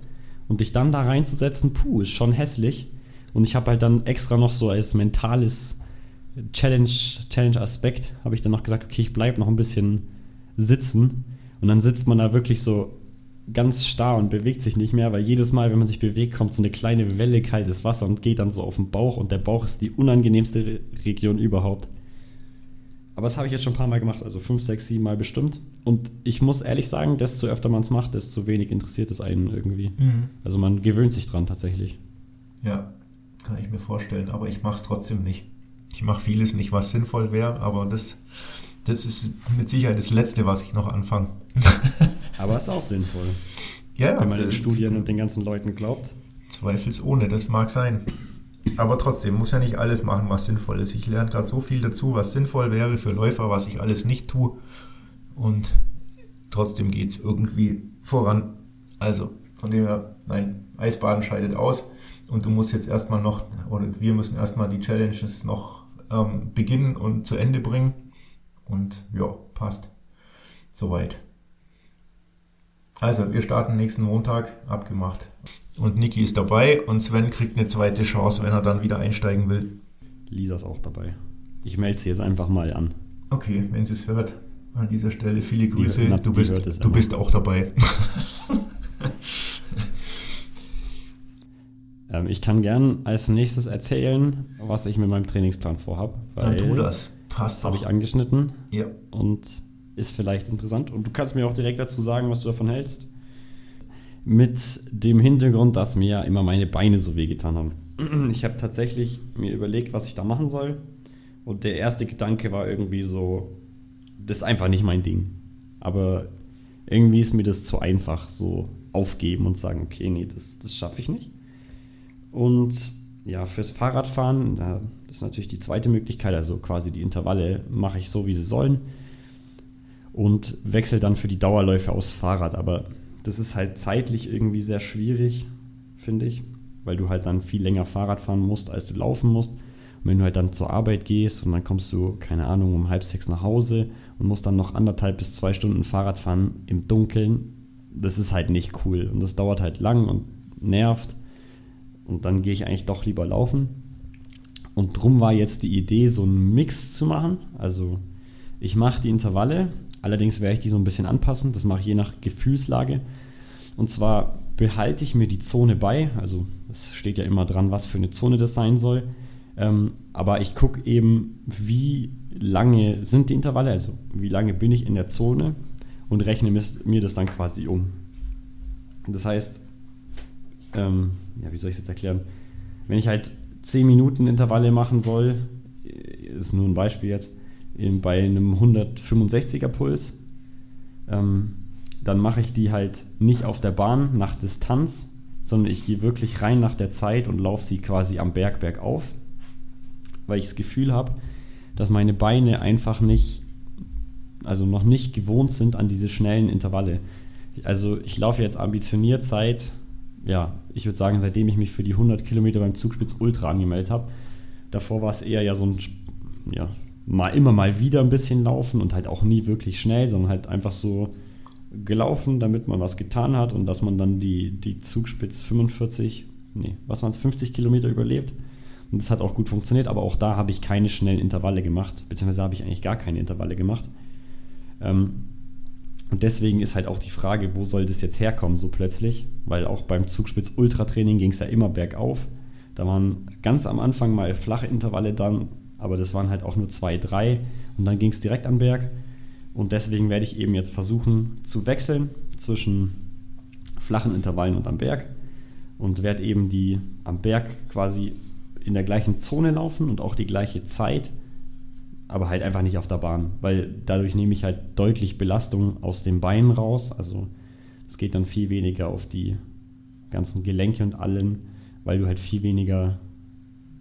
Speaker 2: Und dich dann da reinzusetzen, puh, ist schon hässlich. Und ich habe halt dann extra noch so als mentales Challenge, Challenge-Aspekt, habe ich dann noch gesagt, okay, ich bleibe noch ein bisschen sitzen. Und dann sitzt man da wirklich so ganz starr und bewegt sich nicht mehr, weil jedes Mal, wenn man sich bewegt, kommt so eine kleine Welle kaltes Wasser und geht dann so auf den Bauch und der Bauch ist die unangenehmste Re Region überhaupt. Aber das habe ich jetzt schon ein paar Mal gemacht, also fünf, sechs, sieben Mal bestimmt. Und ich muss ehrlich sagen, desto öfter man es macht, desto wenig interessiert es einen irgendwie. Also man gewöhnt sich dran tatsächlich.
Speaker 1: Ja, kann ich mir vorstellen. Aber ich mache es trotzdem nicht. Ich mache vieles nicht, was sinnvoll wäre, aber das, das ist mit Sicherheit das Letzte, was ich noch anfange.
Speaker 2: Aber ist auch sinnvoll,
Speaker 1: ja,
Speaker 2: wenn man den Studien und den ganzen Leuten glaubt.
Speaker 1: Zweifelsohne, das mag sein. Aber trotzdem muss ja nicht alles machen, was sinnvoll ist. Ich lerne gerade so viel dazu, was sinnvoll wäre für Läufer, was ich alles nicht tue. Und trotzdem geht es irgendwie voran. Also, von dem her, nein, Eisbaden scheidet aus. Und du musst jetzt erstmal noch, oder wir müssen erstmal die Challenges noch ähm, beginnen und zu Ende bringen. Und ja, passt. Soweit. Also, wir starten nächsten Montag, abgemacht. Und Niki ist dabei und Sven kriegt eine zweite Chance, wenn er dann wieder einsteigen will.
Speaker 2: Lisa ist auch dabei. Ich melde sie jetzt einfach mal an.
Speaker 1: Okay, wenn sie es hört, an dieser Stelle viele Grüße.
Speaker 2: na,
Speaker 1: du
Speaker 2: die
Speaker 1: bist, du
Speaker 2: immer.
Speaker 1: bist auch dabei.
Speaker 2: Ähm, ich kann gern als nächstes erzählen, was ich mit meinem Trainingsplan vorhabe.
Speaker 1: Dann tu das. Passt
Speaker 2: habe ich angeschnitten
Speaker 1: Ja.
Speaker 2: und ist vielleicht interessant. Und du kannst mir auch direkt dazu sagen, was du davon hältst. Mit dem Hintergrund, dass mir ja immer meine Beine so wehgetan haben. Ich habe tatsächlich mir überlegt, was ich da machen soll. Und der erste Gedanke war irgendwie so, das ist einfach nicht mein Ding. Aber irgendwie ist mir das zu einfach, so aufgeben und sagen, okay, nee, das, das schaffe ich nicht. Und ja, fürs Fahrradfahren, da- ist natürlich die zweite Möglichkeit, also quasi die Intervalle mache ich so, wie sie sollen. Und wechsle dann für die Dauerläufe aufs Fahrrad. Aber das ist halt zeitlich irgendwie sehr schwierig, finde ich, weil du halt dann viel länger Fahrrad fahren musst, als du laufen musst. Und wenn du halt dann zur Arbeit gehst und dann kommst du, keine Ahnung, um halb sechs nach Hause und musst dann noch anderthalb bis zwei Stunden Fahrrad fahren im Dunkeln, das ist halt nicht cool. Und das dauert halt lang und nervt. Und dann gehe ich eigentlich doch lieber laufen. Und drum war jetzt die Idee, so einen Mix zu machen. Also ich mache die Intervalle, allerdings werde ich die so ein bisschen anpassen. Das mache ich je nach Gefühlslage. Und zwar behalte ich mir die Zone bei. Also es steht ja immer dran, was für eine Zone das sein soll. Ähm, aber ich gucke eben, wie lange sind die Intervalle, also wie lange bin ich in der Zone und rechne mir das dann quasi um. Das heißt, ähm, ja, wie soll ich es jetzt erklären? Wenn ich halt 10 Minuten Intervalle machen soll, ist nur ein Beispiel jetzt, bei einem 165er Puls, ähm, dann mache ich die halt nicht auf der Bahn nach Distanz, sondern ich gehe wirklich rein nach der Zeit und laufe sie quasi am Berg bergauf, weil ich das Gefühl habe, dass meine Beine einfach nicht, also noch nicht gewohnt sind an diese schnellen Intervalle. Also ich laufe jetzt ambitioniert seit, ja, ich würde sagen, seitdem ich mich für die 100 Kilometer beim Zugspitz Ultra angemeldet habe. Davor war es eher ja so ein, ja, mal immer mal wieder ein bisschen laufen und halt auch nie wirklich schnell, sondern halt einfach so gelaufen, damit man was getan hat und dass man dann die, die Zugspitz 45, nee, was waren es, 50 Kilometer überlebt. Und das hat auch gut funktioniert, aber auch da habe ich keine schnellen Intervalle gemacht, beziehungsweise habe ich eigentlich gar keine Intervalle gemacht. Ähm, und deswegen ist halt auch die Frage, wo soll das jetzt herkommen, so plötzlich? Weil auch beim Zugspitz Ultratraining ging es ja immer bergauf. Da waren ganz am Anfang mal flache Intervalle dann, aber das waren halt auch nur zwei, drei und dann ging es direkt am Berg. Und deswegen werde ich eben jetzt versuchen zu wechseln zwischen flachen Intervallen und am Berg und werde eben die am Berg quasi in der gleichen Zone laufen und auch die gleiche Zeit, aber halt einfach nicht auf der Bahn, weil dadurch nehme ich halt deutlich Belastung aus den Beinen raus. Also es geht dann viel weniger auf die ganzen Gelenke und allen, weil du halt viel weniger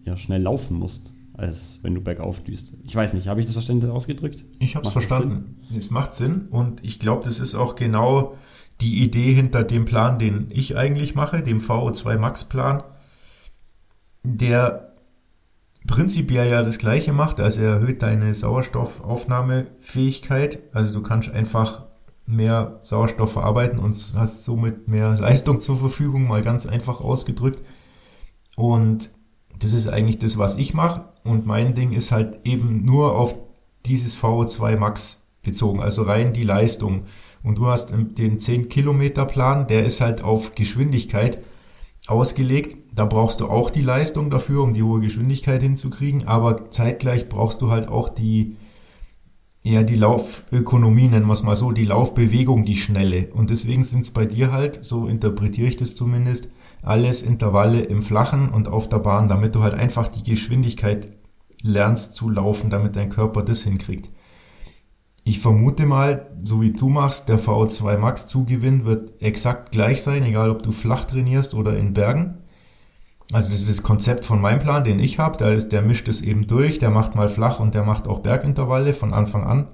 Speaker 2: ja, schnell laufen musst als wenn du bergauf düst. Ich weiß nicht, habe ich das verständlich ausgedrückt?
Speaker 1: Ich habe es verstanden. Es macht Sinn und ich glaube, das ist auch genau die Idee hinter dem Plan, den ich eigentlich mache, dem VO2 Max Plan, der prinzipiell ja das gleiche macht, also er erhöht deine Sauerstoffaufnahmefähigkeit, also du kannst einfach mehr Sauerstoff verarbeiten und hast somit mehr Leistung zur Verfügung, mal ganz einfach ausgedrückt. Und das ist eigentlich das, was ich mache. Und mein Ding ist halt eben nur auf dieses VO2 Max bezogen, also rein die Leistung. Und du hast den 10 Kilometer Plan, der ist halt auf Geschwindigkeit ausgelegt. Da brauchst du auch die Leistung dafür, um die hohe Geschwindigkeit hinzukriegen. Aber zeitgleich brauchst du halt auch die, ja, die Laufökonomie, nennen wir es mal so, die Laufbewegung, die schnelle. Und deswegen sind es bei dir halt, so interpretiere ich das zumindest, alles Intervalle im Flachen und auf der Bahn, damit du halt einfach die Geschwindigkeit lernst zu laufen, damit dein Körper das hinkriegt. Ich vermute mal, so wie du machst, der VO2 Max Zugewinn wird exakt gleich sein, egal ob du flach trainierst oder in Bergen. Also das Konzept von meinem Plan, den ich habe. Da ist, der mischt es eben durch, der macht mal flach und der macht auch Bergintervalle von Anfang an.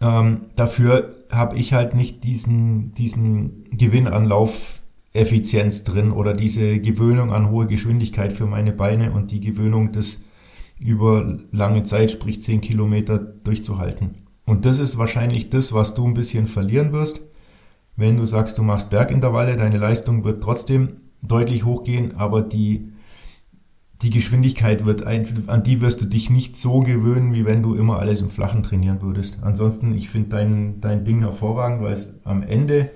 Speaker 1: Ähm, dafür habe ich halt nicht diesen, diesen Gewinn an Lauf Effizienz drin oder diese Gewöhnung an hohe Geschwindigkeit für meine Beine und die Gewöhnung, das über lange Zeit, sprich 10 Kilometer durchzuhalten. Und das ist wahrscheinlich das, was du ein bisschen verlieren wirst. Wenn du sagst, du machst Bergintervalle, deine Leistung wird trotzdem deutlich hochgehen, aber die, die Geschwindigkeit wird ein, an die wirst du dich nicht so gewöhnen, wie wenn du immer alles im Flachen trainieren würdest. Ansonsten, ich finde dein, dein Ding hervorragend, weil es am Ende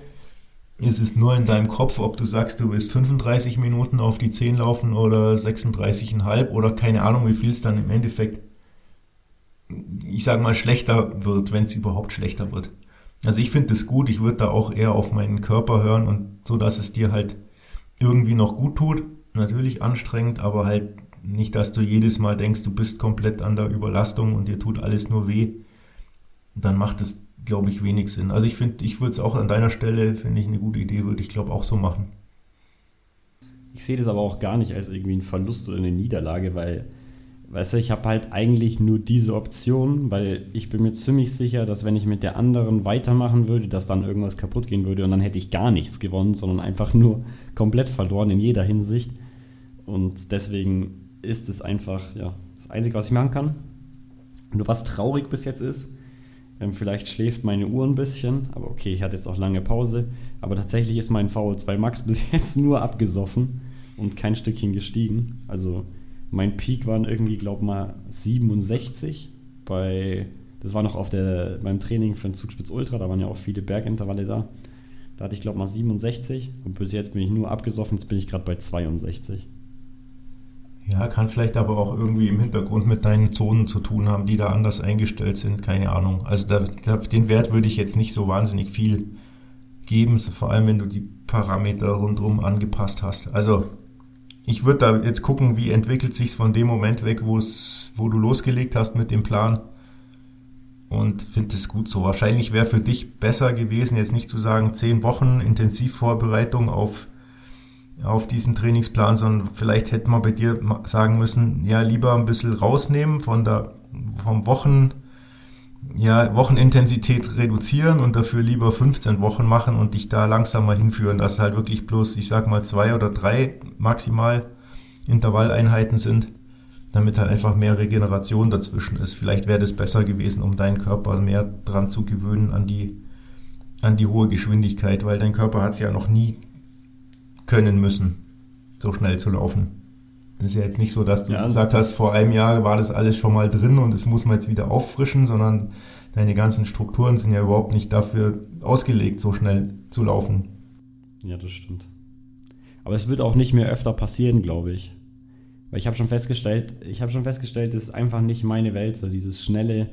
Speaker 1: ist es nur in deinem Kopf, ob du sagst, du willst 35 Minuten auf die 10 laufen oder 36,5 oder keine Ahnung, wie viel es dann im Endeffekt, ich sage mal, schlechter wird, wenn es überhaupt schlechter wird. Also ich finde es gut, ich würde da auch eher auf meinen Körper hören und so, dass es dir halt irgendwie noch gut tut. Natürlich anstrengend, aber halt nicht, dass du jedes Mal denkst, du bist komplett an der Überlastung und dir tut alles nur weh. Dann macht es glaube ich, wenig Sinn. Also ich finde, ich würde es auch an deiner Stelle, finde ich eine gute Idee, würde ich glaube auch so machen.
Speaker 2: Ich sehe das aber auch gar nicht als irgendwie ein Verlust oder eine Niederlage, weil, weißt du, ich habe halt eigentlich nur diese Option, weil ich bin mir ziemlich sicher, dass wenn ich mit der anderen weitermachen würde, dass dann irgendwas kaputt gehen würde und dann hätte ich gar nichts gewonnen, sondern einfach nur komplett verloren in jeder Hinsicht. Und deswegen ist es einfach, ja, das Einzige, was ich machen kann. Nur was traurig bis jetzt ist, ähm, vielleicht schläft meine Uhr ein bisschen, aber okay, ich hatte jetzt auch lange Pause. Aber tatsächlich ist mein VO2 Max bis jetzt nur abgesoffen und kein Stückchen gestiegen. Also mein Peak waren irgendwie, glaub mal, 67 bei, das war noch auf der, beim Training für den Zugspitz Ultra, da waren ja auch viele Bergintervalle da. Da hatte ich, glaube mal 67 und bis jetzt bin ich nur abgesoffen, jetzt bin ich gerade bei 62.
Speaker 1: Ja, kann vielleicht aber auch irgendwie im Hintergrund mit deinen Zonen zu tun haben, die da anders eingestellt sind. Keine Ahnung. Also da, da, den Wert würde ich jetzt nicht so wahnsinnig viel geben, vor allem wenn du die Parameter rundherum angepasst hast. Also ich würde da jetzt gucken, wie entwickelt sich von dem Moment weg, wo es, wo du losgelegt hast mit dem Plan. Und finde es gut so. Wahrscheinlich wäre für dich besser gewesen, jetzt nicht zu sagen, zehn Wochen Intensivvorbereitung auf, auf diesen Trainingsplan, sondern vielleicht hätte man bei dir sagen müssen, ja, lieber ein bisschen rausnehmen von der, vom Wochen, ja, Wochenintensität reduzieren und dafür lieber 15 Wochen machen und dich da langsam mal hinführen, dass halt wirklich bloß, ich sag mal, zwei oder drei maximal Intervalleinheiten sind, damit halt einfach mehr Regeneration dazwischen ist. Vielleicht wäre das besser gewesen, um deinen Körper mehr dran zu gewöhnen an die, an die hohe Geschwindigkeit, weil dein Körper hat es ja noch nie können müssen, so schnell zu laufen. Das ist ja jetzt nicht so, dass du ja, gesagt hast, vor einem Jahr war das alles schon mal drin und es muss man jetzt wieder auffrischen, sondern deine ganzen Strukturen sind ja überhaupt nicht dafür ausgelegt, so schnell zu laufen.
Speaker 2: Ja, das stimmt. Aber es wird auch nicht mehr öfter passieren, glaube ich. Weil ich habe schon festgestellt, ich habe schon festgestellt, das ist einfach nicht meine Welt, so dieses schnelle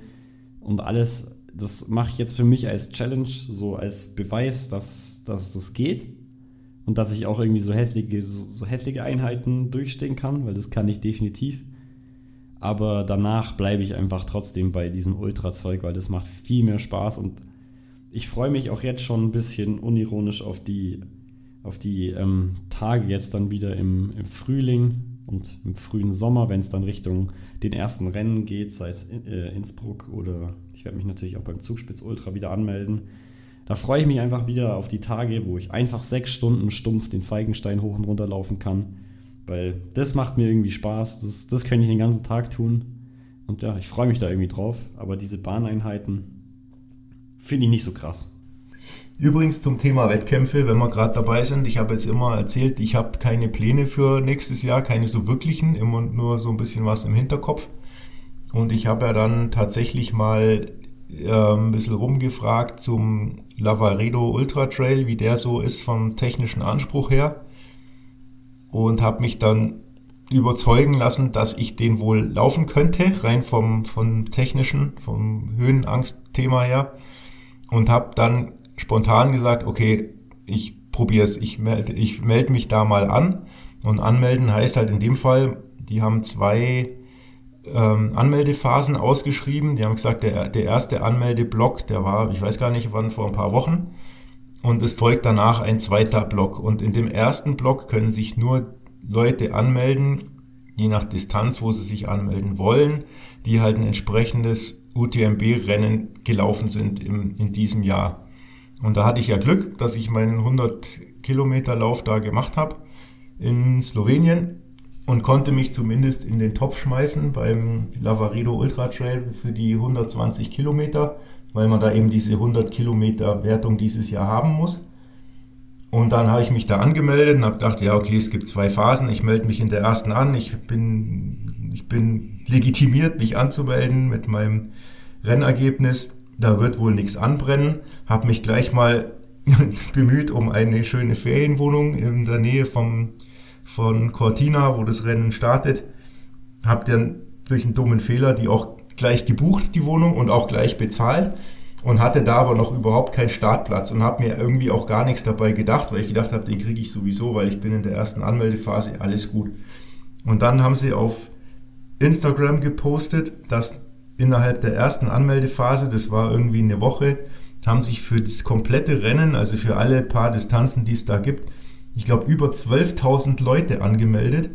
Speaker 2: und alles. Das mache ich jetzt für mich als Challenge, so als Beweis, dass, dass das geht und dass ich auch irgendwie so hässliche, so hässliche Einheiten durchstehen kann, weil das kann ich definitiv. Aber danach bleibe ich einfach trotzdem bei diesem Ultra-Zeug, weil das macht viel mehr Spaß und ich freue mich auch jetzt schon ein bisschen unironisch auf die, auf die ähm, Tage jetzt dann wieder im, im, Frühling und im frühen Sommer, wenn es dann Richtung den ersten Rennen geht, sei es äh, Innsbruck oder ich werde mich natürlich auch beim Zugspitz Ultra wieder anmelden da freue ich mich einfach wieder auf die Tage, wo ich einfach sechs Stunden stumpf den Feigenstein hoch und runter laufen kann. Weil das macht mir irgendwie Spaß. Das, das kann ich den ganzen Tag tun. Und ja, ich freue mich da irgendwie drauf. Aber diese Bahneinheiten finde ich nicht so krass.
Speaker 1: Übrigens zum Thema Wettkämpfe, wenn wir gerade dabei sind, ich habe jetzt immer erzählt, ich habe keine Pläne für nächstes Jahr, keine so wirklichen, immer nur so ein bisschen was im Hinterkopf. Und ich habe ja dann tatsächlich mal äh, ein bisschen rumgefragt zum Lavaredo Ultra Trail, wie der so ist vom technischen Anspruch her. Und habe mich dann überzeugen lassen, dass ich den wohl laufen könnte, rein vom, vom technischen, vom Höhenangstthema her. Und habe dann spontan gesagt, okay, ich probiere es, ich melde ich melde mich da mal an. Und anmelden heißt halt in dem Fall, die haben zwei ähm, Anmeldephasen ausgeschrieben. Die haben gesagt, der, der erste Anmeldeblock, der war, ich weiß gar nicht wann, vor ein paar Wochen. Und es folgt danach ein zweiter Block. Und in dem ersten Block können sich nur Leute anmelden, je nach Distanz, wo sie sich anmelden wollen, die halt ein entsprechendes UTMB-Rennen gelaufen sind im, in diesem Jahr. Und da hatte ich ja Glück, dass ich meinen 100 Kilometer Lauf da gemacht habe in Slowenien und konnte mich zumindest in den Topf schmeißen beim Lavaredo Ultra Trail für die 120 Kilometer, weil man da eben diese 100 Kilometer Wertung dieses Jahr haben muss. Und dann habe ich mich da angemeldet und habe gedacht, ja, okay, es gibt zwei Phasen. Ich melde mich in der ersten an. Ich bin, ich bin legitimiert, mich anzumelden mit meinem Rennergebnis. Da wird wohl nichts anbrennen. Habe mich gleich mal bemüht um eine schöne Ferienwohnung in der Nähe vom von Cortina, wo das Rennen startet, habe dann durch einen dummen Fehler die auch gleich gebucht, die Wohnung, und auch gleich bezahlt und hatte da aber noch überhaupt keinen Startplatz und habe mir irgendwie auch gar nichts dabei gedacht, weil ich gedacht habe, den kriege ich sowieso, weil ich bin in der ersten Anmeldephase, alles gut. Und dann haben sie auf Instagram gepostet, dass innerhalb der ersten Anmeldephase, das war irgendwie eine Woche, haben sich für das komplette Rennen, also für alle paar Distanzen, die es da gibt, ich glaube, über 12.000 Leute angemeldet.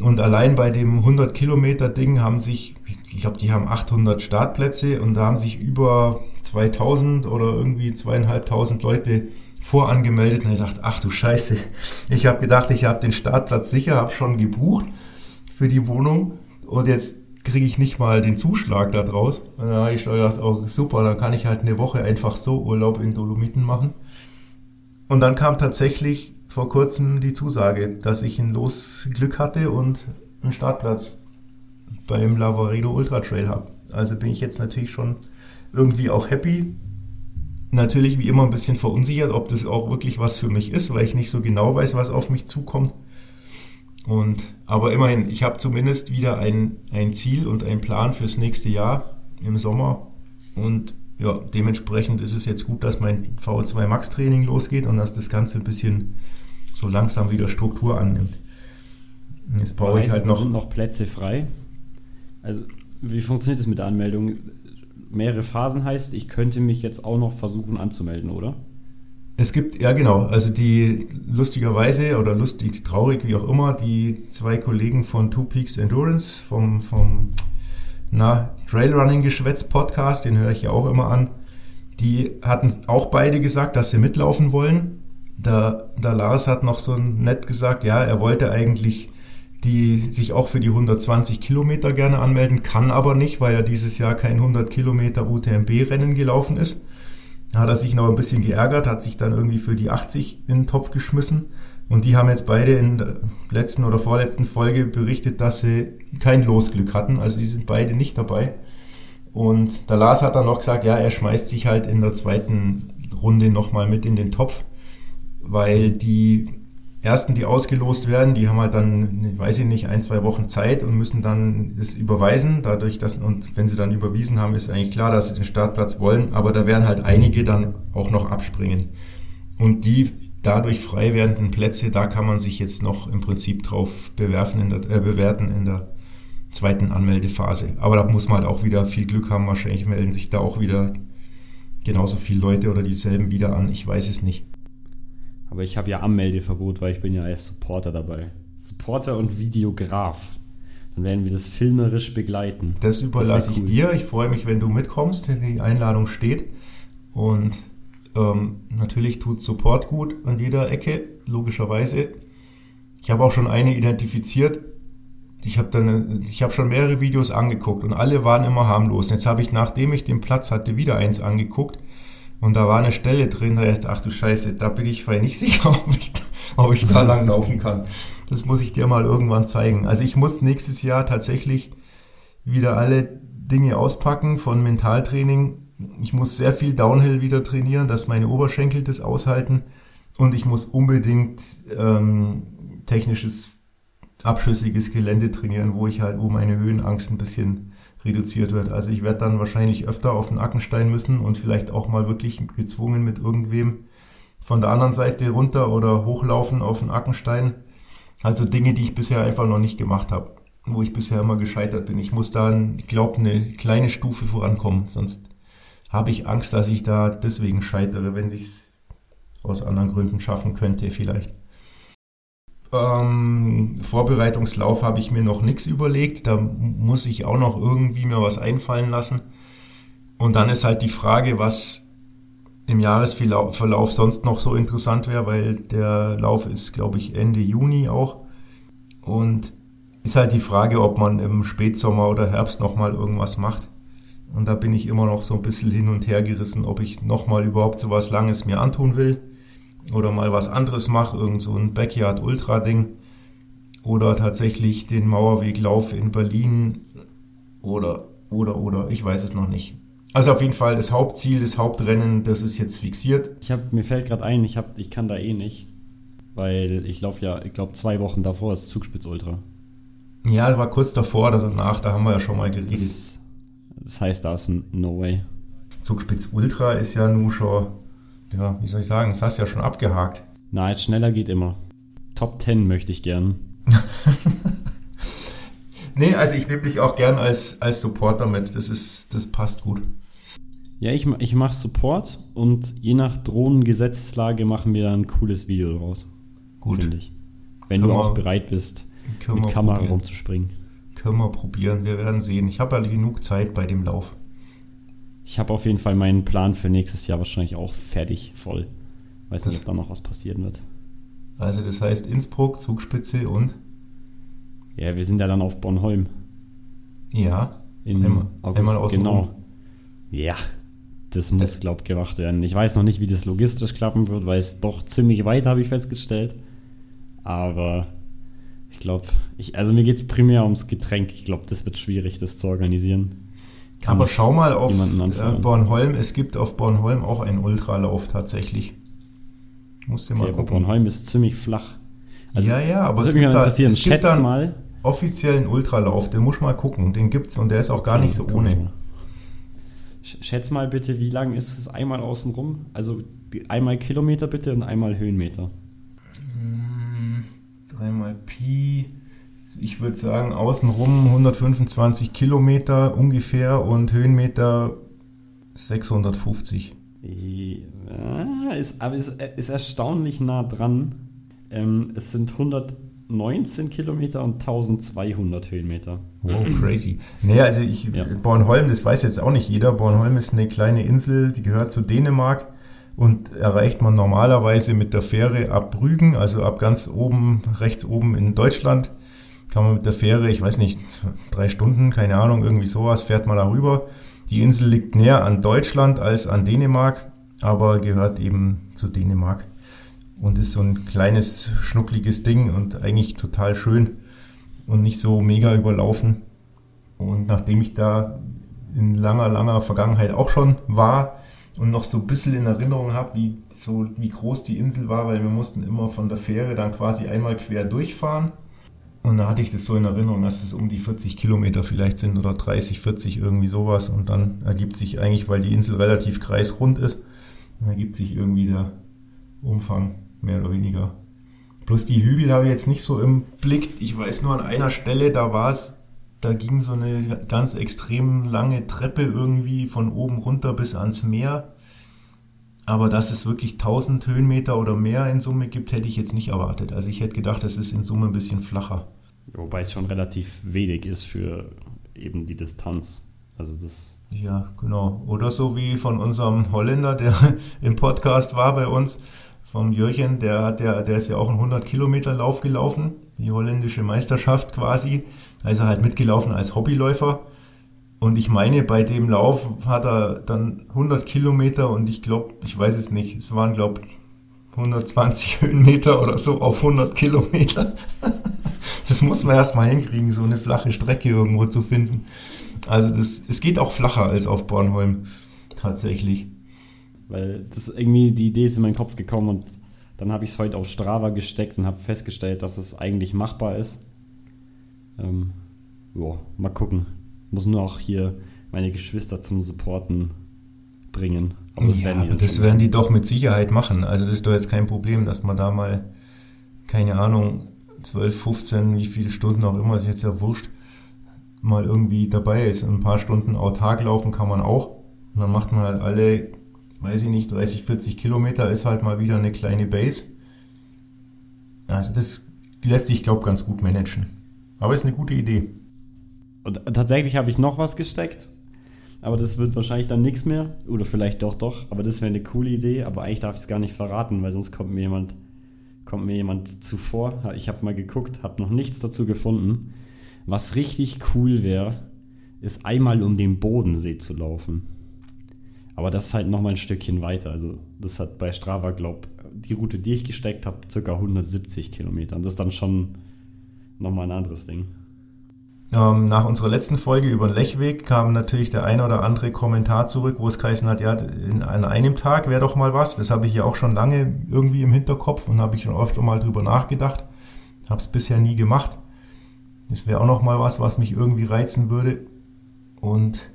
Speaker 1: Und allein bei dem 100 Kilometer Ding haben sich, ich glaube, die haben 800 Startplätze und da haben sich über 2000 oder irgendwie zweieinhalbtausend Leute vorangemeldet und ich dachte, ach du Scheiße, ich habe gedacht, ich habe den Startplatz sicher, habe schon gebucht für die Wohnung und jetzt kriege ich nicht mal den Zuschlag da draus. Und da habe ich schon gedacht, oh super, dann kann ich halt eine Woche einfach so Urlaub in Dolomiten machen. Und dann kam tatsächlich vor kurzem die Zusage, dass ich ein Losglück hatte und einen Startplatz beim Lavaredo Ultra Trail habe. Also bin ich jetzt natürlich schon irgendwie auch happy. Natürlich wie immer ein bisschen verunsichert, ob das auch wirklich was für mich ist, weil ich nicht so genau weiß, was auf mich zukommt. Und, aber immerhin, ich habe zumindest wieder ein, ein Ziel und einen Plan fürs nächste Jahr im Sommer und ja, dementsprechend ist es jetzt gut, dass mein VO2 Max Training losgeht und dass das Ganze ein bisschen so langsam wieder Struktur annimmt.
Speaker 2: Jetzt brauche ich halt noch. Sind noch Plätze frei. Also, wie funktioniert das mit der Anmeldung? Mehrere Phasen heißt, ich könnte mich jetzt auch noch versuchen anzumelden, oder?
Speaker 1: Es gibt, ja genau, also die lustigerweise oder lustig, traurig, wie auch immer, die zwei Kollegen von Two Peaks Endurance vom, vom na, Trailrunning-Geschwätz-Podcast, den höre ich ja auch immer an, die hatten auch beide gesagt, dass sie mitlaufen wollen. Der, der Lars hat noch so nett gesagt, ja, er wollte eigentlich die sich auch für die 120 Kilometer gerne anmelden, kann aber nicht, weil er dieses Jahr kein 100 Kilometer UTMB-Rennen gelaufen ist. Da hat er sich noch ein bisschen geärgert, hat sich dann irgendwie für die 80 in den Topf geschmissen. Und die haben jetzt beide in der letzten oder vorletzten Folge berichtet, dass sie kein Losglück hatten. Also die sind beide nicht dabei. Und der Lars hat dann noch gesagt, ja, er schmeißt sich halt in der zweiten Runde nochmal mit in den Topf, weil die ersten, die ausgelost werden, die haben halt dann, weiß ich nicht, ein, zwei Wochen Zeit und müssen dann es überweisen. Dadurch, dass, und wenn sie dann überwiesen haben, ist eigentlich klar, dass sie den Startplatz wollen, aber da werden halt einige dann auch noch abspringen. Und die dadurch frei werdenden Plätze, da kann man sich jetzt noch im Prinzip drauf bewerfen in der, äh, bewerten in der zweiten Anmeldephase. Aber da muss man halt auch wieder viel Glück haben. Wahrscheinlich melden sich da auch wieder genauso viele Leute oder dieselben wieder an. Ich weiß es nicht.
Speaker 2: Aber ich habe ja Anmeldeverbot, weil ich bin ja als Supporter dabei. Supporter und Videograf. Dann werden wir das filmerisch begleiten.
Speaker 1: Das überlasse das cool. ich dir. Ich freue mich, wenn du mitkommst. Die Einladung steht. Und ähm, natürlich tut Support gut an jeder Ecke, logischerweise. Ich habe auch schon eine identifiziert. Ich habe dann, ich habe schon mehrere Videos angeguckt und alle waren immer harmlos. Jetzt habe ich, nachdem ich den Platz hatte, wieder eins angeguckt und da war eine Stelle drin, da dachte ach du Scheiße, da bin ich vielleicht nicht sicher, ob ich, ob ich da lang laufen kann. Das muss ich dir mal irgendwann zeigen. Also ich muss nächstes Jahr tatsächlich wieder alle Dinge auspacken von Mentaltraining. Ich muss sehr viel Downhill wieder trainieren, dass meine Oberschenkel das aushalten. Und ich muss unbedingt ähm, technisches, abschüssiges Gelände trainieren, wo ich halt, wo meine Höhenangst ein bisschen reduziert wird. Also ich werde dann wahrscheinlich öfter auf den Ackenstein müssen und vielleicht auch mal wirklich gezwungen mit irgendwem von der anderen Seite runter oder hochlaufen auf den Ackenstein. Also Dinge, die ich bisher einfach noch nicht gemacht habe, wo ich bisher immer gescheitert bin. Ich muss da, ich glaube, eine kleine Stufe vorankommen, sonst habe ich Angst, dass ich da deswegen scheitere, wenn ich es aus anderen Gründen schaffen könnte vielleicht. Ähm, Vorbereitungslauf habe ich mir noch nichts überlegt. Da muss ich auch noch irgendwie mir was einfallen lassen. Und dann ist halt die Frage, was im Jahresverlauf sonst noch so interessant wäre, weil der Lauf ist, glaube ich, Ende Juni auch. Und ist halt die Frage, ob man im Spätsommer oder Herbst nochmal irgendwas macht. Und da bin ich immer noch so ein bisschen hin und her gerissen, ob ich nochmal überhaupt so was Langes mir antun will oder mal was anderes mache, irgend so ein Backyard Ultra Ding oder tatsächlich den Mauerweglauf in Berlin oder oder oder ich weiß es noch nicht. Also auf jeden Fall das Hauptziel, das Hauptrennen, das ist jetzt fixiert.
Speaker 2: Ich habe mir fällt gerade ein, ich habe ich kann da eh nicht, weil ich laufe ja, ich glaube zwei Wochen davor ist Zugspitz Ultra.
Speaker 1: Ja, war kurz davor oder danach, da haben wir ja schon mal geredet.
Speaker 2: Das, das heißt, da ist ein No Way.
Speaker 1: Zugspitz Ultra ist ja nur schon ja, wie soll ich sagen, das hast du ja schon abgehakt.
Speaker 2: Jetzt schneller geht immer. Top 10 möchte ich gern.
Speaker 1: nee, also ich nehme dich auch gern als, als Supporter mit. Das ist, das passt gut.
Speaker 2: Ja, ich, ich mache Support und je nach Drohnengesetzeslage machen wir dann ein cooles Video draus. Gut. Finde ich. Wenn können du auch bereit bist, mit Kamera probieren. rumzuspringen.
Speaker 1: Können wir probieren, wir werden sehen. Ich habe ja genug Zeit bei dem Lauf.
Speaker 2: Ich habe auf jeden Fall meinen Plan für nächstes Jahr wahrscheinlich auch fertig, voll. Weiß nicht, ob da noch was passieren wird.
Speaker 1: Also das heißt Innsbruck, Zugspitze und?
Speaker 2: Ja, wir sind ja dann auf Bornholm.
Speaker 1: Ja.
Speaker 2: In einmal, August, einmal genau. Ja, das muss, glaube ich, gemacht werden. Ich weiß noch nicht, wie das logistisch klappen wird, weil es doch ziemlich weit, habe ich festgestellt. Aber ich glaube, ich, also mir geht es primär ums Getränk. Ich glaube, das wird schwierig, das zu organisieren.
Speaker 1: Aber schau mal auf äh, Bornholm. Es gibt auf Bornholm auch einen Ultralauf tatsächlich.
Speaker 2: Musst du mal okay, gucken. Bornholm ist ziemlich flach.
Speaker 1: Also, ja, ja, aber
Speaker 2: es gibt, da, es gibt
Speaker 1: da mal. offiziellen Ultralauf. Den muss mal gucken. Den gibt's und der ist auch gar okay, nicht so ohne.
Speaker 2: Schätz mal bitte, wie lang ist es einmal außenrum? Also einmal Kilometer bitte und einmal Höhenmeter.
Speaker 1: Hm, dreimal Pi. Ich würde sagen, außenrum 125 Kilometer ungefähr und Höhenmeter 650.
Speaker 2: Ja, ist, aber ist, ist erstaunlich nah dran. Ähm, es sind 119 Kilometer und 1200 Höhenmeter.
Speaker 1: Wow, crazy. Naja, also ich, ja. Bornholm, das weiß jetzt auch nicht jeder. Bornholm ist eine kleine Insel, die gehört zu Dänemark und erreicht man normalerweise mit der Fähre ab Brügen, also ab ganz oben, rechts oben in Deutschland. Kann man mit der Fähre, ich weiß nicht, drei Stunden, keine Ahnung, irgendwie sowas, fährt man da rüber. Die Insel liegt näher an Deutschland als an Dänemark, aber gehört eben zu Dänemark und ist so ein kleines, schnuckliges Ding und eigentlich total schön und nicht so mega überlaufen. Und nachdem ich da in langer, langer Vergangenheit auch schon war und noch so ein bisschen in Erinnerung habe, wie, so, wie groß die Insel war, weil wir mussten immer von der Fähre dann quasi einmal quer durchfahren und da hatte ich das so in Erinnerung, dass es um die 40 Kilometer vielleicht sind oder 30, 40, irgendwie sowas. Und dann ergibt sich eigentlich, weil die Insel relativ kreisrund ist, dann ergibt sich irgendwie der Umfang mehr oder weniger. Plus die Hügel habe ich jetzt nicht so im Blick. Ich weiß nur an einer Stelle, da war es, da ging so eine ganz extrem lange Treppe irgendwie von oben runter bis ans Meer. Aber dass es wirklich 1000 Höhenmeter oder mehr in Summe gibt, hätte ich jetzt nicht erwartet. Also ich hätte gedacht, es ist in Summe ein bisschen flacher.
Speaker 2: Wobei es schon relativ wenig ist für eben die Distanz. Also das.
Speaker 1: Ja, genau. Oder so wie von unserem Holländer, der im Podcast war bei uns, vom Jürgen, der hat der ist ja auch einen 100 Kilometer Lauf gelaufen, die holländische Meisterschaft quasi. Also halt mitgelaufen als Hobbyläufer. Und ich meine, bei dem Lauf hat er dann 100 Kilometer und ich glaube, ich weiß es nicht, es waren glaube 120 Höhenmeter oder so auf 100 Kilometer. Das muss man erstmal hinkriegen, so eine flache Strecke irgendwo zu finden. Also das, es geht auch flacher als auf Bornholm. Tatsächlich.
Speaker 2: Weil das irgendwie, die Idee ist in meinen Kopf gekommen und dann habe ich es heute auf Strava gesteckt und habe festgestellt, dass es eigentlich machbar ist. Ähm, jo, mal gucken. Muss nur auch hier meine Geschwister zum Supporten bringen.
Speaker 1: Aber das, ja, werden, die aber das werden die doch mit Sicherheit machen. Also das ist doch jetzt kein Problem, dass man da mal, keine Ahnung, 12, 15, wie viele Stunden auch immer, ist jetzt ja wurscht, mal irgendwie dabei ist. Ein paar Stunden autark laufen kann man auch. Und dann macht man halt alle, weiß ich nicht, 30, 40 Kilometer ist halt mal wieder eine kleine Base. Also das lässt sich, glaube ganz gut managen. Aber ist eine gute Idee.
Speaker 2: Und tatsächlich habe ich noch was gesteckt. Aber das wird wahrscheinlich dann nichts mehr. Oder vielleicht doch, doch. Aber das wäre eine coole Idee. Aber eigentlich darf ich es gar nicht verraten, weil sonst kommt mir jemand kommt mir jemand zuvor. Ich habe mal geguckt, habe noch nichts dazu gefunden. Was richtig cool wäre, ist einmal um den Bodensee zu laufen. Aber das ist halt nochmal ein Stückchen weiter. Also das hat bei Strava, glaube die Route, die ich gesteckt habe, ca. 170 Kilometer. Und das ist dann schon nochmal ein anderes Ding.
Speaker 1: Ähm, nach unserer letzten Folge über den Lechweg kam natürlich der eine oder andere Kommentar zurück, wo es geheißen hat, ja, in, an einem Tag wäre doch mal was. Das habe ich ja auch schon lange irgendwie im Hinterkopf und habe ich schon oft mal drüber nachgedacht. Habe es bisher nie gemacht. Das wäre auch noch mal was, was mich irgendwie reizen würde. Und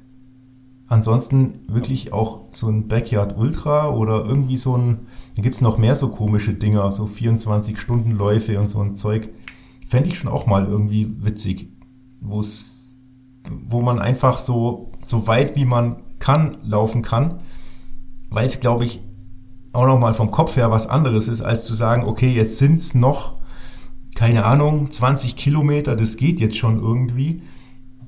Speaker 1: ansonsten wirklich auch so ein Backyard Ultra oder irgendwie so ein, da gibt's noch mehr so komische Dinger, so 24 Stunden Läufe und so ein Zeug. Fände ich schon auch mal irgendwie witzig wo es, wo man einfach so, so weit wie man kann laufen kann, weil es, glaube ich, auch nochmal vom Kopf her was anderes ist, als zu sagen, okay, jetzt sind's noch, keine Ahnung, 20 Kilometer, das geht jetzt schon irgendwie.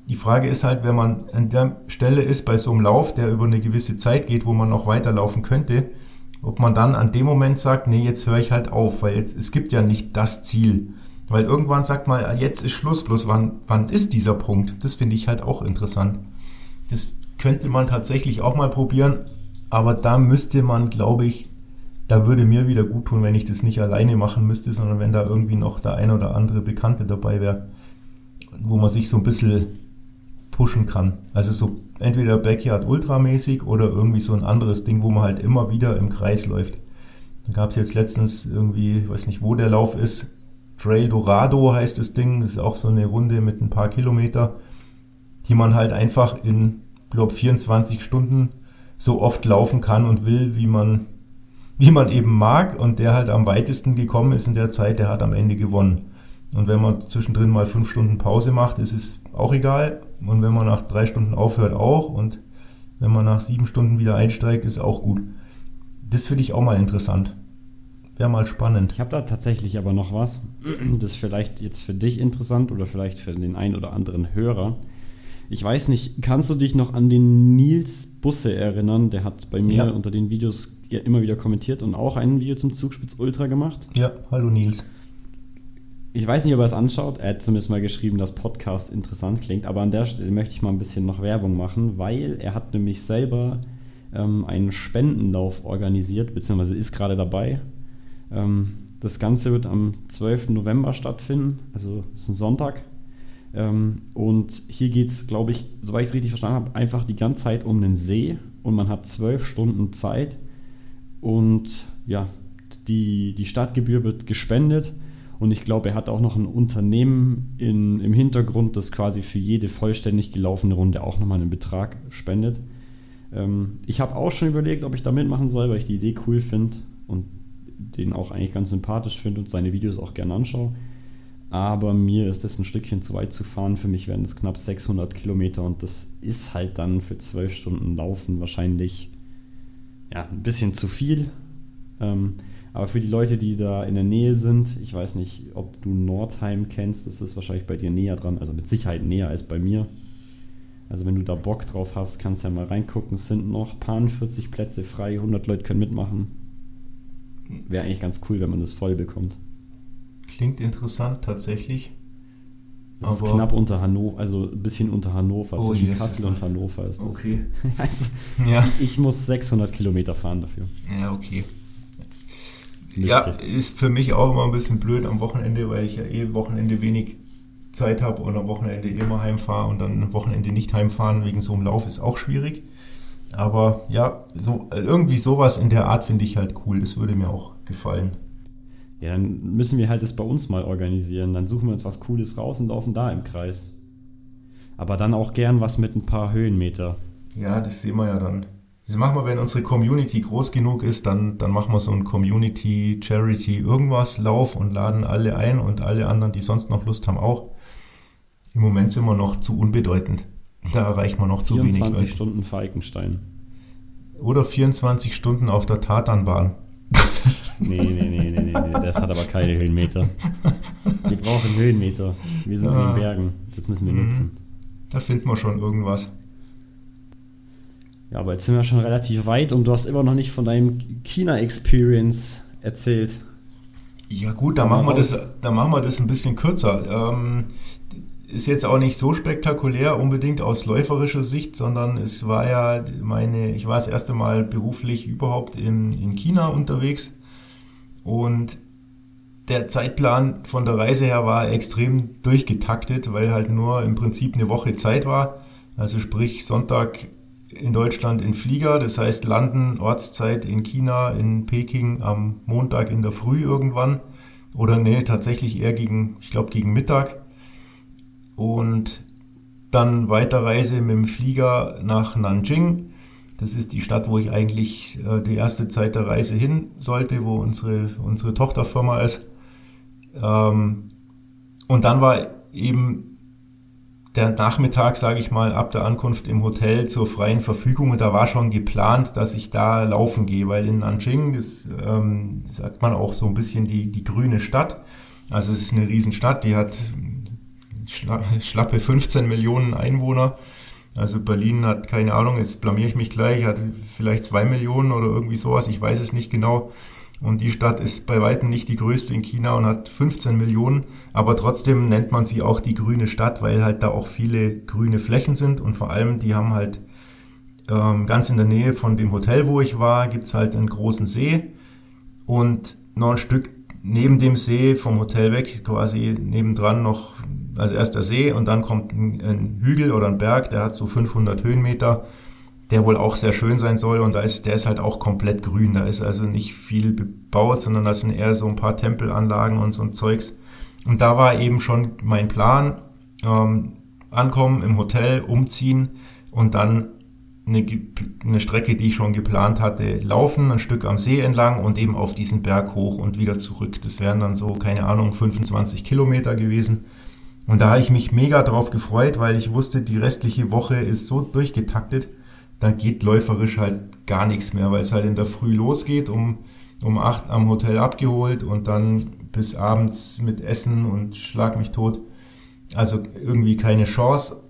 Speaker 1: Die Frage ist halt, wenn man an der Stelle ist bei so einem Lauf, der über eine gewisse Zeit geht, wo man noch weiterlaufen könnte, ob man dann an dem Moment sagt, nee, jetzt höre ich halt auf, weil jetzt, es gibt ja nicht das Ziel. Weil irgendwann sagt man, jetzt ist Schluss, bloß wann, wann ist dieser Punkt? Das finde ich halt auch interessant. Das könnte man tatsächlich auch mal probieren, aber da müsste man, glaube ich, da würde mir wieder gut tun, wenn ich das nicht alleine machen müsste, sondern wenn da irgendwie noch der ein oder andere Bekannte dabei wäre, wo man sich so ein bisschen pushen kann. Also so entweder Backyard Ultramäßig oder irgendwie so ein anderes Ding, wo man halt immer wieder im Kreis läuft. Da gab es jetzt letztens irgendwie, ich weiß nicht, wo der Lauf ist, Trail Dorado heißt das Ding. Das ist auch so eine Runde mit ein paar Kilometer, die man halt einfach in glaube, 24 Stunden so oft laufen kann und will, wie man, wie man eben mag. Und der halt am weitesten gekommen ist in der Zeit, der hat am Ende gewonnen. Und wenn man zwischendrin mal fünf Stunden Pause macht, ist es auch egal. Und wenn man nach drei Stunden aufhört, auch. Und wenn man nach sieben Stunden wieder einsteigt, ist auch gut. Das finde ich auch mal interessant. Wäre mal spannend.
Speaker 2: Ich habe da tatsächlich aber noch was. Das ist vielleicht jetzt für dich interessant oder vielleicht für den einen oder anderen Hörer. Ich weiß nicht, kannst du dich noch an den Nils Busse erinnern? Der hat bei mir
Speaker 1: Ja.
Speaker 2: unter den Videos ja immer wieder kommentiert und auch ein Video zum Zugspitz Ultra gemacht.
Speaker 1: Ja, hallo Nils.
Speaker 2: Ich weiß nicht, ob er es anschaut. Er hat zumindest mal geschrieben, dass Podcast interessant klingt. Aber an der Stelle möchte ich mal ein bisschen noch Werbung machen, weil er hat nämlich selber ähm, einen Spendenlauf organisiert, beziehungsweise ist gerade dabei. Ähm, das Ganze wird am 12. November stattfinden, also ist ein Sonntag. Ähm, und hier geht es, glaube ich, soweit ich es richtig verstanden habe, einfach die ganze Zeit um einen See und man hat zwölf Stunden Zeit und ja, die, die Stadtgebühr wird gespendet und ich glaube, er hat auch noch ein Unternehmen in, im Hintergrund, das quasi für jede vollständig gelaufene Runde auch nochmal einen Betrag spendet. Ähm, ich habe auch schon überlegt, ob ich da mitmachen soll, weil ich die Idee cool finde und den auch eigentlich ganz sympathisch finde und seine Videos auch gerne anschaue. Aber mir ist das ein Stückchen zu weit zu fahren. Für mich wären es knapp 600 Kilometer und das ist halt dann für zwölf Stunden Laufen wahrscheinlich ja, ein bisschen zu viel. Ähm, aber für die Leute, die da in der Nähe sind, ich weiß nicht, ob du Nordheim kennst, das ist wahrscheinlich bei dir näher dran, also mit Sicherheit näher als bei mir. Also wenn du da Bock drauf hast, kannst du ja mal reingucken. Es sind noch paar 40 Plätze frei, 100 Leute können mitmachen. Wäre eigentlich ganz cool, wenn man das voll bekommt.
Speaker 1: Klingt interessant tatsächlich.
Speaker 2: Das ist knapp unter Hannover, also ein bisschen unter Hannover,
Speaker 1: Oh,
Speaker 2: zwischen
Speaker 1: yes.
Speaker 2: Kassel und Hannover ist das.
Speaker 1: Okay.
Speaker 2: Also,
Speaker 1: Ja.
Speaker 2: ich muss 600 Kilometer fahren dafür.
Speaker 1: Ja, okay.
Speaker 2: Müsste.
Speaker 1: Ja, ist für mich auch immer ein bisschen blöd am Wochenende, weil ich ja eh Wochenende wenig Zeit habe und am Wochenende immer heimfahre und dann am Wochenende nicht heimfahren wegen so einem Lauf ist auch schwierig. Aber ja, so irgendwie sowas in der Art finde ich halt cool. Das würde mir auch gefallen.
Speaker 2: Ja, dann müssen wir halt das bei uns mal organisieren. Dann suchen wir uns was Cooles raus und laufen da im Kreis. Aber dann auch gern was mit ein paar Höhenmeter.
Speaker 1: Ja, das sehen wir ja dann. Das machen wir, wenn unsere Community groß genug ist, dann, dann machen wir so einen Community, Charity, irgendwas Lauf und laden alle ein und alle anderen, die sonst noch Lust haben, auch. Im Moment sind wir noch zu unbedeutend. Da erreichen wir noch zu wenig
Speaker 2: 24
Speaker 1: Leute.
Speaker 2: Stunden Falkenstein.
Speaker 1: Oder 24 Stunden auf der Tatanbahn.
Speaker 2: Nee, nee, nee, nee, nee, nee, das hat aber keine Höhenmeter. Wir brauchen Höhenmeter. Wir sind in
Speaker 1: Ah.
Speaker 2: den Bergen. Das müssen wir
Speaker 1: Mhm.
Speaker 2: nutzen.
Speaker 1: Da finden wir schon irgendwas.
Speaker 2: Ja, aber jetzt sind wir schon relativ weit und du hast immer noch nicht von deinem China-Experience erzählt.
Speaker 1: Ja gut,
Speaker 2: mal
Speaker 1: machen, wir das, dann machen wir das ein bisschen kürzer. Ähm, ist jetzt auch nicht so spektakulär unbedingt aus läuferischer Sicht, sondern es war ja meine, ich war das erste Mal beruflich überhaupt in, in China unterwegs und der Zeitplan von der Reise her war extrem durchgetaktet, weil halt nur im Prinzip eine Woche Zeit war. Also sprich Sonntag in Deutschland in Flieger, das heißt landen, Ortszeit in China, in Peking am Montag in der Früh irgendwann. Oder nee, tatsächlich eher gegen, ich glaube gegen Mittag. Und dann Weiterreise mit dem Flieger nach Nanjing. Das ist die Stadt, wo ich eigentlich äh, die erste Zeit der Reise hin sollte, wo unsere, unsere Tochterfirma ist. Ähm, und dann war eben der Nachmittag, sage ich mal, ab der Ankunft im Hotel zur freien Verfügung und da war schon geplant, dass ich da laufen gehe, weil in Nanjing, das ähm, sagt man auch so ein bisschen die, die grüne Stadt. Also es ist eine Riesenstadt, die hat schla schlappe 15 Millionen Einwohner. Also Berlin hat keine Ahnung, jetzt blamier ich mich gleich, hat vielleicht zwei Millionen oder irgendwie sowas, ich weiß es nicht genau. Und die Stadt ist bei weitem nicht die größte in China und hat 15 Millionen, aber trotzdem nennt man sie auch die grüne Stadt, weil halt da auch viele grüne Flächen sind und vor allem die haben halt ähm, ganz in der Nähe von dem Hotel, wo ich war, gibt's halt einen großen See und noch ein Stück neben dem See vom Hotel weg, quasi nebendran noch, also erst der See und dann kommt ein, ein Hügel oder ein Berg, der hat so 500 Höhenmeter der wohl auch sehr schön sein soll und da ist, der ist halt auch komplett grün. Da ist also nicht viel bebaut, sondern das sind eher so ein paar Tempelanlagen und so ein Zeugs. Und da war eben schon mein Plan, ähm, ankommen im Hotel, umziehen und dann eine, eine Strecke, die ich schon geplant hatte, laufen, ein Stück am See entlang und eben auf diesen Berg hoch und wieder zurück. Das wären dann so, keine Ahnung, 25 Kilometer gewesen. Und da habe ich mich mega drauf gefreut, weil ich wusste, die restliche Woche ist so durchgetaktet, da geht läuferisch halt gar nichts mehr, weil es halt in der Früh losgeht, um, um acht am Hotel abgeholt und dann bis abends mit Essen und schlag mich tot. Also irgendwie keine Chance.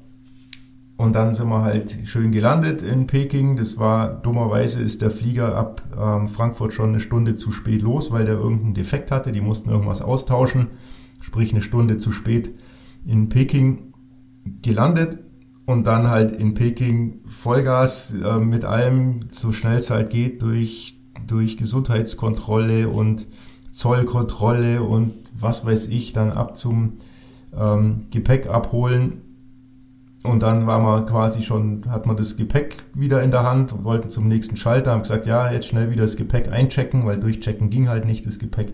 Speaker 1: Und dann sind wir halt schön gelandet in Peking. Das war dummerweise ist der Flieger ab ähm, Frankfurt schon eine Stunde zu spät los, weil der irgendeinen Defekt hatte. Die mussten irgendwas austauschen, sprich eine Stunde zu spät in Peking gelandet und dann halt in Peking Vollgas äh, mit allem, so schnell es halt geht, durch, durch Gesundheitskontrolle und Zollkontrolle und was weiß ich, dann ab zum ähm, Gepäck abholen. Und dann war man quasi schon, hat man das Gepäck wieder in der Hand und wollten zum nächsten Schalter, haben gesagt, ja, jetzt schnell wieder das Gepäck einchecken, weil durchchecken ging halt nicht, das Gepäck.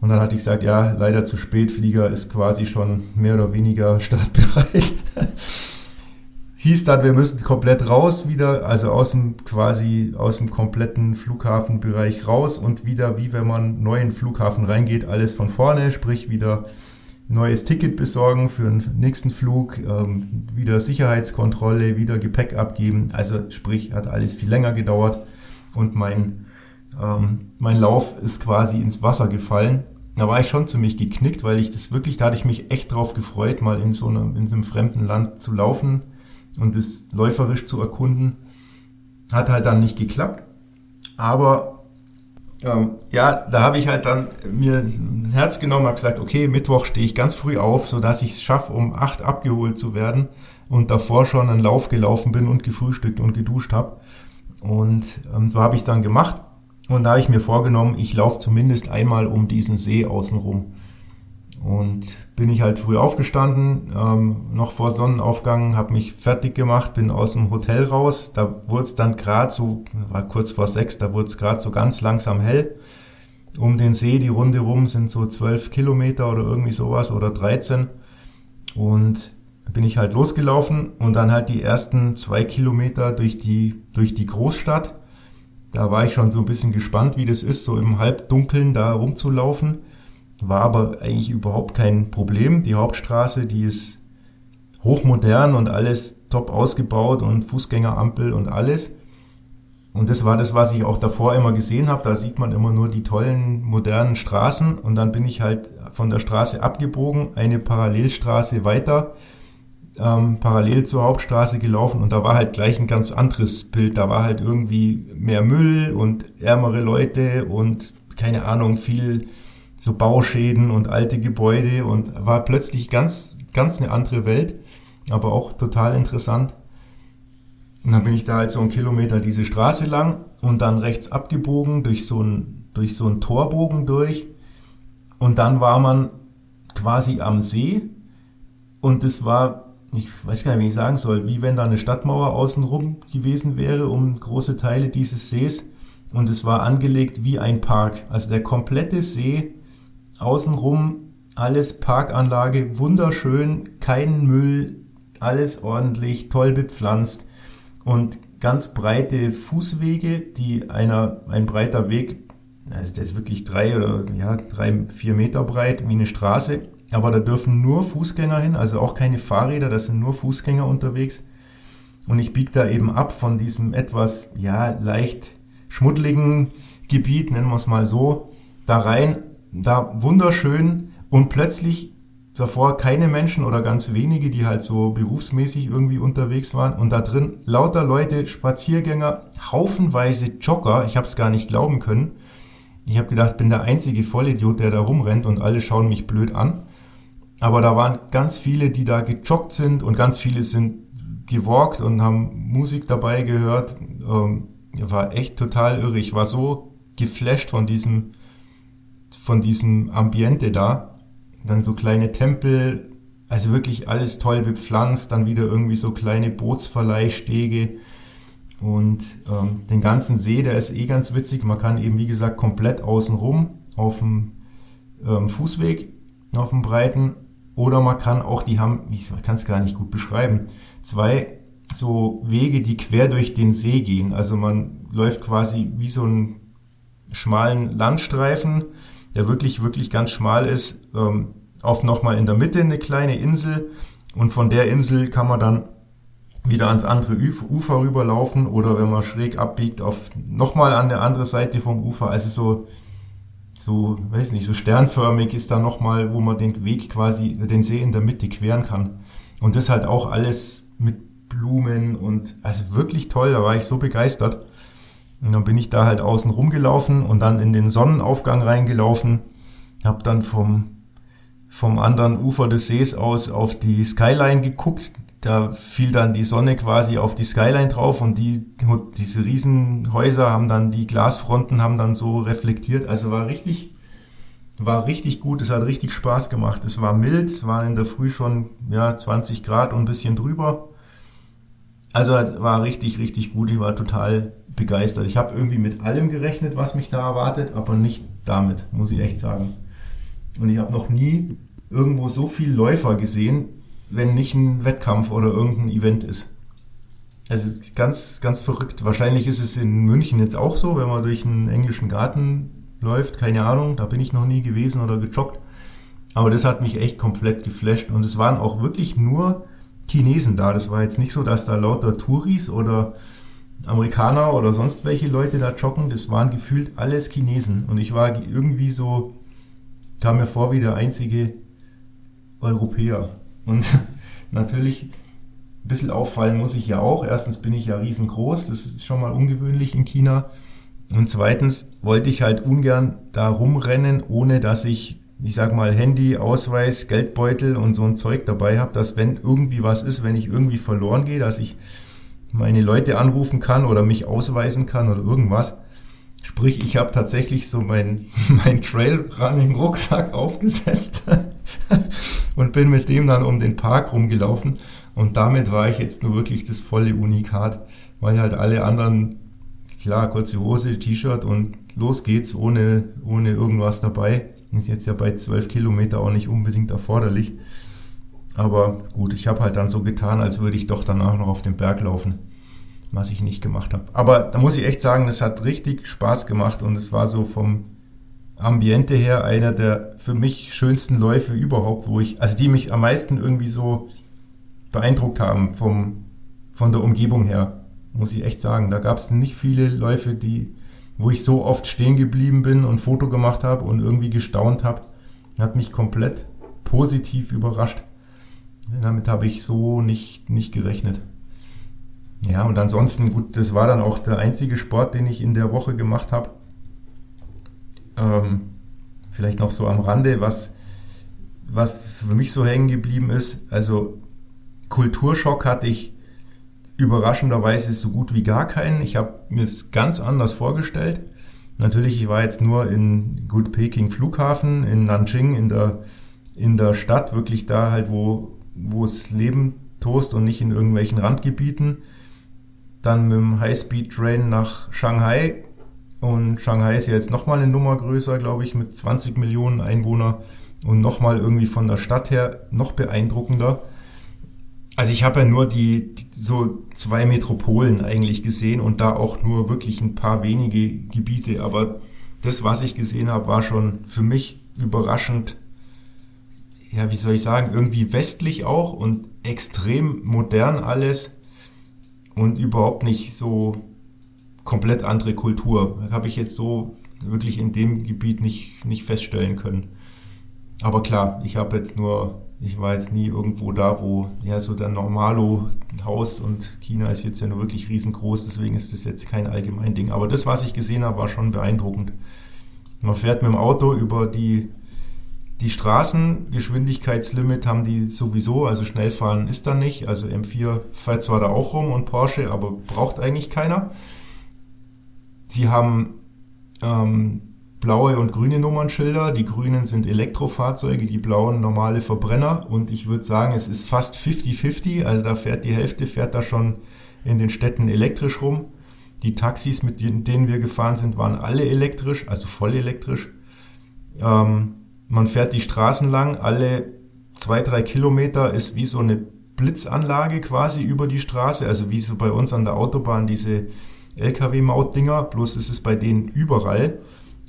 Speaker 1: Und dann hatte ich gesagt, ja, leider zu spät, Flieger ist quasi schon mehr oder weniger startbereit. Hieß dann, wir müssen komplett raus wieder, also aus dem quasi aus dem kompletten Flughafenbereich raus und wieder wie wenn man neu in den Flughafen reingeht, alles von vorne, sprich wieder neues Ticket besorgen für den nächsten Flug, ähm, wieder Sicherheitskontrolle, wieder Gepäck abgeben. Also sprich, hat alles viel länger gedauert und mein ähm, mein Lauf ist quasi ins Wasser gefallen. Da war ich schon ziemlich geknickt, weil ich das wirklich, da hatte ich mich echt drauf gefreut, mal in so einem, in so einem fremden Land zu laufen und das läuferisch zu erkunden. Hat halt dann nicht geklappt. Aber ähm, ja, da habe ich halt dann mir ein Herz genommen, habe gesagt, okay, Mittwoch stehe ich ganz früh auf, so dass ich es schaffe, um acht abgeholt zu werden und davor schon einen Lauf gelaufen bin und gefrühstückt und geduscht habe. Und ähm, so habe ich es dann gemacht. Und da habe ich mir vorgenommen, ich laufe zumindest einmal um diesen See außenrum. Und bin ich halt früh aufgestanden, ähm, noch vor Sonnenaufgang, habe mich fertig gemacht, bin aus dem Hotel raus. Da wurde es dann gerade so, war kurz vor sechs, da wurde es gerade so ganz langsam hell. Um den See, die Runde rum sind so zwölf Kilometer oder irgendwie sowas oder 13. Und bin ich halt losgelaufen und dann halt die ersten zwei Kilometer durch die, durch die Großstadt da war ich schon so ein bisschen gespannt, wie das ist, so im Halbdunkeln da rumzulaufen. War aber eigentlich überhaupt kein Problem. Die Hauptstraße, die ist hochmodern und alles top ausgebaut und Fußgängerampel und alles. Und das war das, was ich auch davor immer gesehen habe. Da sieht man immer nur die tollen modernen Straßen. Und dann bin ich halt von der Straße abgebogen, eine Parallelstraße weiter ähm, parallel zur Hauptstraße gelaufen und da war halt gleich ein ganz anderes Bild. Da war halt irgendwie mehr Müll und ärmere Leute und keine Ahnung, viel so Bauschäden und alte Gebäude und war plötzlich ganz, ganz eine andere Welt, aber auch total interessant. Und dann bin ich da halt so einen Kilometer diese Straße lang und dann rechts abgebogen durch so ein, durch so einen Torbogen durch. Und dann war man quasi am See und es war ich weiß gar nicht, wie ich sagen soll, wie wenn da eine Stadtmauer außenrum gewesen wäre, um große Teile dieses Sees. Und es war angelegt wie ein Park. Also der komplette See, außenrum, alles Parkanlage, wunderschön, kein Müll, alles ordentlich, toll bepflanzt und ganz breite Fußwege, die einer, ein breiter Weg, also der ist wirklich drei oder ja, drei, vier Meter breit, wie eine Straße, aber da dürfen nur Fußgänger hin, also auch keine Fahrräder, da sind nur Fußgänger unterwegs. Und ich biege da eben ab von diesem etwas, ja, leicht schmuddeligen Gebiet, nennen wir es mal so, da rein, da wunderschön und plötzlich davor keine Menschen oder ganz wenige, die halt so berufsmäßig irgendwie unterwegs waren und da drin lauter Leute, Spaziergänger, haufenweise Jogger, ich habe es gar nicht glauben können. Ich habe gedacht, bin der einzige Vollidiot, der da rumrennt und alle schauen mich blöd an. Aber da waren ganz viele, die da gejoggt sind und ganz viele sind gewalkt und haben Musik dabei gehört. Ähm, war echt total irre. Ich war so geflasht von diesem, von diesem Ambiente da. Dann so kleine Tempel, also wirklich alles toll bepflanzt. Dann wieder irgendwie so kleine Bootsverleihstege. Und ähm, den ganzen See, der ist eh ganz witzig. Man kann eben, wie gesagt, komplett außen rum auf dem ähm, Fußweg, auf dem breiten oder man kann auch, die haben, ich kann es gar nicht gut beschreiben, zwei so Wege, die quer durch den See gehen. Also man läuft quasi wie so einen schmalen Landstreifen, der wirklich, wirklich ganz schmal ist, ähm, auf nochmal in der Mitte eine kleine Insel und von der Insel kann man dann wieder ans andere Ufer rüberlaufen oder wenn man schräg abbiegt auf nochmal an der anderen Seite vom Ufer. Also so, so, weiß nicht, so sternförmig ist da nochmal, wo man den Weg quasi, den See in der Mitte queren kann. Und das halt auch alles mit Blumen und also wirklich toll, da war ich so begeistert. Und dann bin ich da halt außen rumgelaufen und dann in den Sonnenaufgang reingelaufen, hab dann vom vom anderen Ufer des Sees aus auf die Skyline geguckt, da fiel dann die Sonne quasi auf die Skyline drauf und die, diese Riesenhäuser haben dann, die Glasfronten haben dann so reflektiert. Also war richtig, war richtig gut. Es hat richtig Spaß gemacht. Es war mild. Es waren in der Früh schon, ja, 20 Grad und ein bisschen drüber. Also war richtig, richtig gut. Ich war total begeistert. Ich habe irgendwie mit allem gerechnet, was mich da erwartet, aber nicht damit, muss ich echt sagen. Und ich habe noch nie irgendwo so viel Läufer gesehen, wenn nicht ein Wettkampf oder irgendein Event ist. Also ganz, ganz verrückt. Wahrscheinlich ist es in München jetzt auch so, wenn man durch einen englischen Garten läuft. Keine Ahnung, da bin ich noch nie gewesen oder gejoggt. Aber das hat mich echt komplett geflasht. Und es waren auch wirklich nur Chinesen da. Das war jetzt nicht so, dass da lauter Touris oder Amerikaner oder sonst welche Leute da joggen. Das waren gefühlt alles Chinesen. Und ich war irgendwie so, kam mir vor wie der einzige Europäer. Und natürlich ein bisschen auffallen muss ich ja auch. Erstens bin ich ja riesengroß, das ist schon mal ungewöhnlich in China. Und zweitens wollte ich halt ungern da rumrennen, ohne dass ich, ich sag mal, Handy, Ausweis, Geldbeutel und so ein Zeug dabei habe, dass wenn irgendwie was ist, wenn ich irgendwie verloren gehe, dass ich meine Leute anrufen kann oder mich ausweisen kann oder irgendwas. Sprich, ich habe tatsächlich so mein, mein Trailrunning-Rucksack aufgesetzt und bin mit dem dann um den Park rumgelaufen. Und damit war ich jetzt nur wirklich das volle Unikat, weil halt alle anderen, klar, kurze Hose, T-Shirt und los geht's ohne, ohne irgendwas dabei. Ist jetzt ja bei zwölf Kilometer auch nicht unbedingt erforderlich. Aber gut, ich habe halt dann so getan, als würde ich doch danach noch auf den Berg laufen was ich nicht gemacht habe. Aber da muss ich echt sagen, es hat richtig Spaß gemacht und es war so vom Ambiente her einer der für mich schönsten Läufe überhaupt, wo ich, also die mich am meisten irgendwie so beeindruckt haben vom, von der Umgebung her, muss ich echt sagen. Da gab es nicht viele Läufe, die, wo ich so oft stehen geblieben bin und Foto gemacht habe und irgendwie gestaunt habe. Hat mich komplett positiv überrascht. Damit habe ich so nicht, nicht gerechnet. Ja, und ansonsten, gut, das war dann auch der einzige Sport, den ich in der Woche gemacht habe. Ähm, vielleicht noch so am Rande, was, was für mich so hängen geblieben ist. Also Kulturschock hatte ich überraschenderweise so gut wie gar keinen. Ich habe mir es ganz anders vorgestellt. Natürlich, ich war jetzt nur in Good Peking Flughafen, in Nanjing, in der, in der Stadt, wirklich da halt, wo, wo es Leben tost und nicht in irgendwelchen Randgebieten dann mit dem High-Speed-Train nach Shanghai. Und Shanghai ist ja jetzt nochmal eine Nummer größer, glaube ich, mit 20 Millionen Einwohner und nochmal irgendwie von der Stadt her noch beeindruckender. Also ich habe ja nur die, die, so zwei Metropolen eigentlich gesehen und da auch nur wirklich ein paar wenige Gebiete. Aber das, was ich gesehen habe, war schon für mich überraschend, ja, wie soll ich sagen, irgendwie westlich auch und extrem modern alles und überhaupt nicht so komplett andere Kultur. Habe ich jetzt so wirklich in dem Gebiet nicht, nicht feststellen können. Aber klar, ich habe jetzt nur, ich war jetzt nie irgendwo da, wo ja so der Normalo-Haus und China ist jetzt ja nur wirklich riesengroß, deswegen ist das jetzt kein allgemein Ding. Aber das, was ich gesehen habe, war schon beeindruckend. Man fährt mit dem Auto über die die Straßengeschwindigkeitslimit haben die sowieso, also schnell fahren ist da nicht. Also M4 fährt zwar da auch rum und Porsche, aber braucht eigentlich keiner. Sie haben ähm, blaue und grüne Nummernschilder. Die grünen sind Elektrofahrzeuge, die blauen normale Verbrenner. Und ich würde sagen, es ist fast 50-50. Also da fährt die Hälfte, fährt da schon in den Städten elektrisch rum. Die Taxis, mit denen wir gefahren sind, waren alle elektrisch, also voll elektrisch. Ähm, man fährt die Straßen lang, alle zwei, drei Kilometer ist wie so eine Blitzanlage quasi über die Straße, also wie so bei uns an der Autobahn diese LKW-Mautdinger, bloß ist es bei denen überall.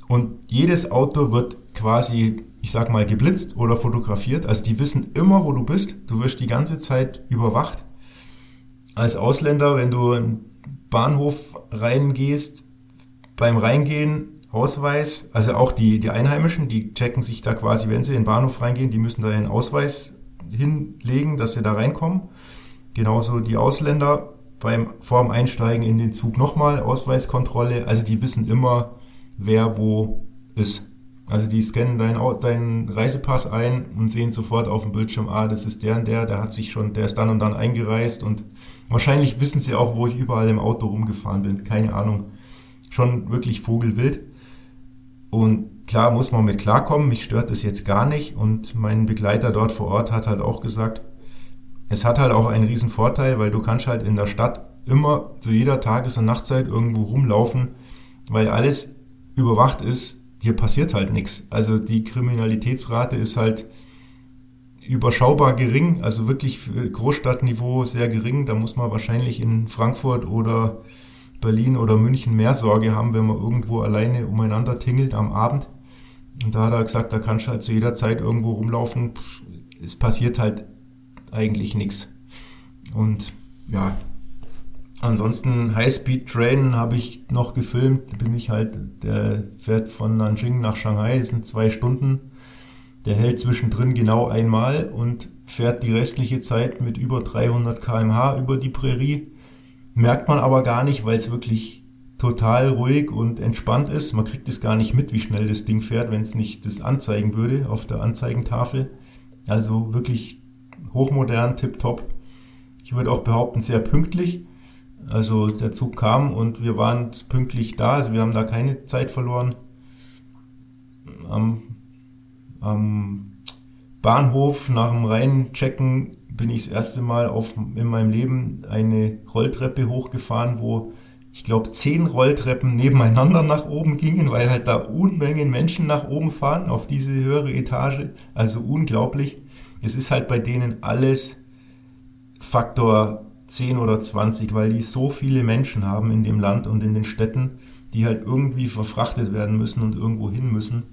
Speaker 1: Und jedes Auto wird quasi, ich sag mal, geblitzt oder fotografiert. Also die wissen immer, wo du bist. Du wirst die ganze Zeit überwacht. Als Ausländer, wenn du in den Bahnhof reingehst, beim Reingehen Ausweis, also auch die, die Einheimischen, die checken sich da quasi, wenn sie in den Bahnhof reingehen, die müssen da einen Ausweis hinlegen, dass sie da reinkommen. Genauso die Ausländer beim vorm Einsteigen in den Zug nochmal Ausweiskontrolle. Also die wissen immer, wer wo ist. Also die scannen deinen, deinen Reisepass ein und sehen sofort auf dem Bildschirm, ah, das ist der und der, der hat sich schon, der ist dann und dann eingereist und wahrscheinlich wissen sie auch, wo ich überall im Auto rumgefahren bin. Keine Ahnung. Schon wirklich vogelwild. Und klar muss man mit klarkommen, mich stört das jetzt gar nicht. Und mein Begleiter dort vor Ort hat halt auch gesagt, es hat halt auch einen riesen Vorteil, weil du kannst halt in der Stadt immer zu jeder Tages- und Nachtzeit irgendwo rumlaufen, weil alles überwacht ist, dir passiert halt nichts. Also die Kriminalitätsrate ist halt überschaubar gering, also wirklich Großstadtniveau sehr gering. Da muss man wahrscheinlich in Frankfurt oder Berlin oder München mehr Sorge haben, wenn man irgendwo alleine umeinander tingelt am Abend. Und da hat er gesagt, da kannst du halt zu jeder Zeit irgendwo rumlaufen. Es passiert halt eigentlich nichts. Und ja, ansonsten High-Speed Train habe ich noch gefilmt. Bin ich halt, der fährt von Nanjing nach Shanghai, das sind zwei Stunden. Der hält zwischendrin genau einmal und fährt die restliche Zeit mit über 300 kmh über die Prärie Merkt man aber gar nicht, weil es wirklich total ruhig und entspannt ist. Man kriegt es gar nicht mit, wie schnell das Ding fährt, wenn es nicht das anzeigen würde auf der Anzeigentafel. Also wirklich hochmodern, tipptopp. Ich würde auch behaupten, sehr pünktlich. Also der Zug kam und wir waren pünktlich da, also wir haben da keine Zeit verloren. Am, am Bahnhof nach dem Reinchecken bin ich das erste Mal auf, in meinem Leben eine Rolltreppe hochgefahren, wo ich glaube zehn Rolltreppen nebeneinander nach oben gingen, weil halt da Unmengen Menschen nach oben fahren auf diese höhere Etage. Also unglaublich. Es ist halt bei denen alles Faktor 10 oder 20, weil die so viele Menschen haben in dem Land und in den Städten, die halt irgendwie verfrachtet werden müssen und irgendwo hin müssen.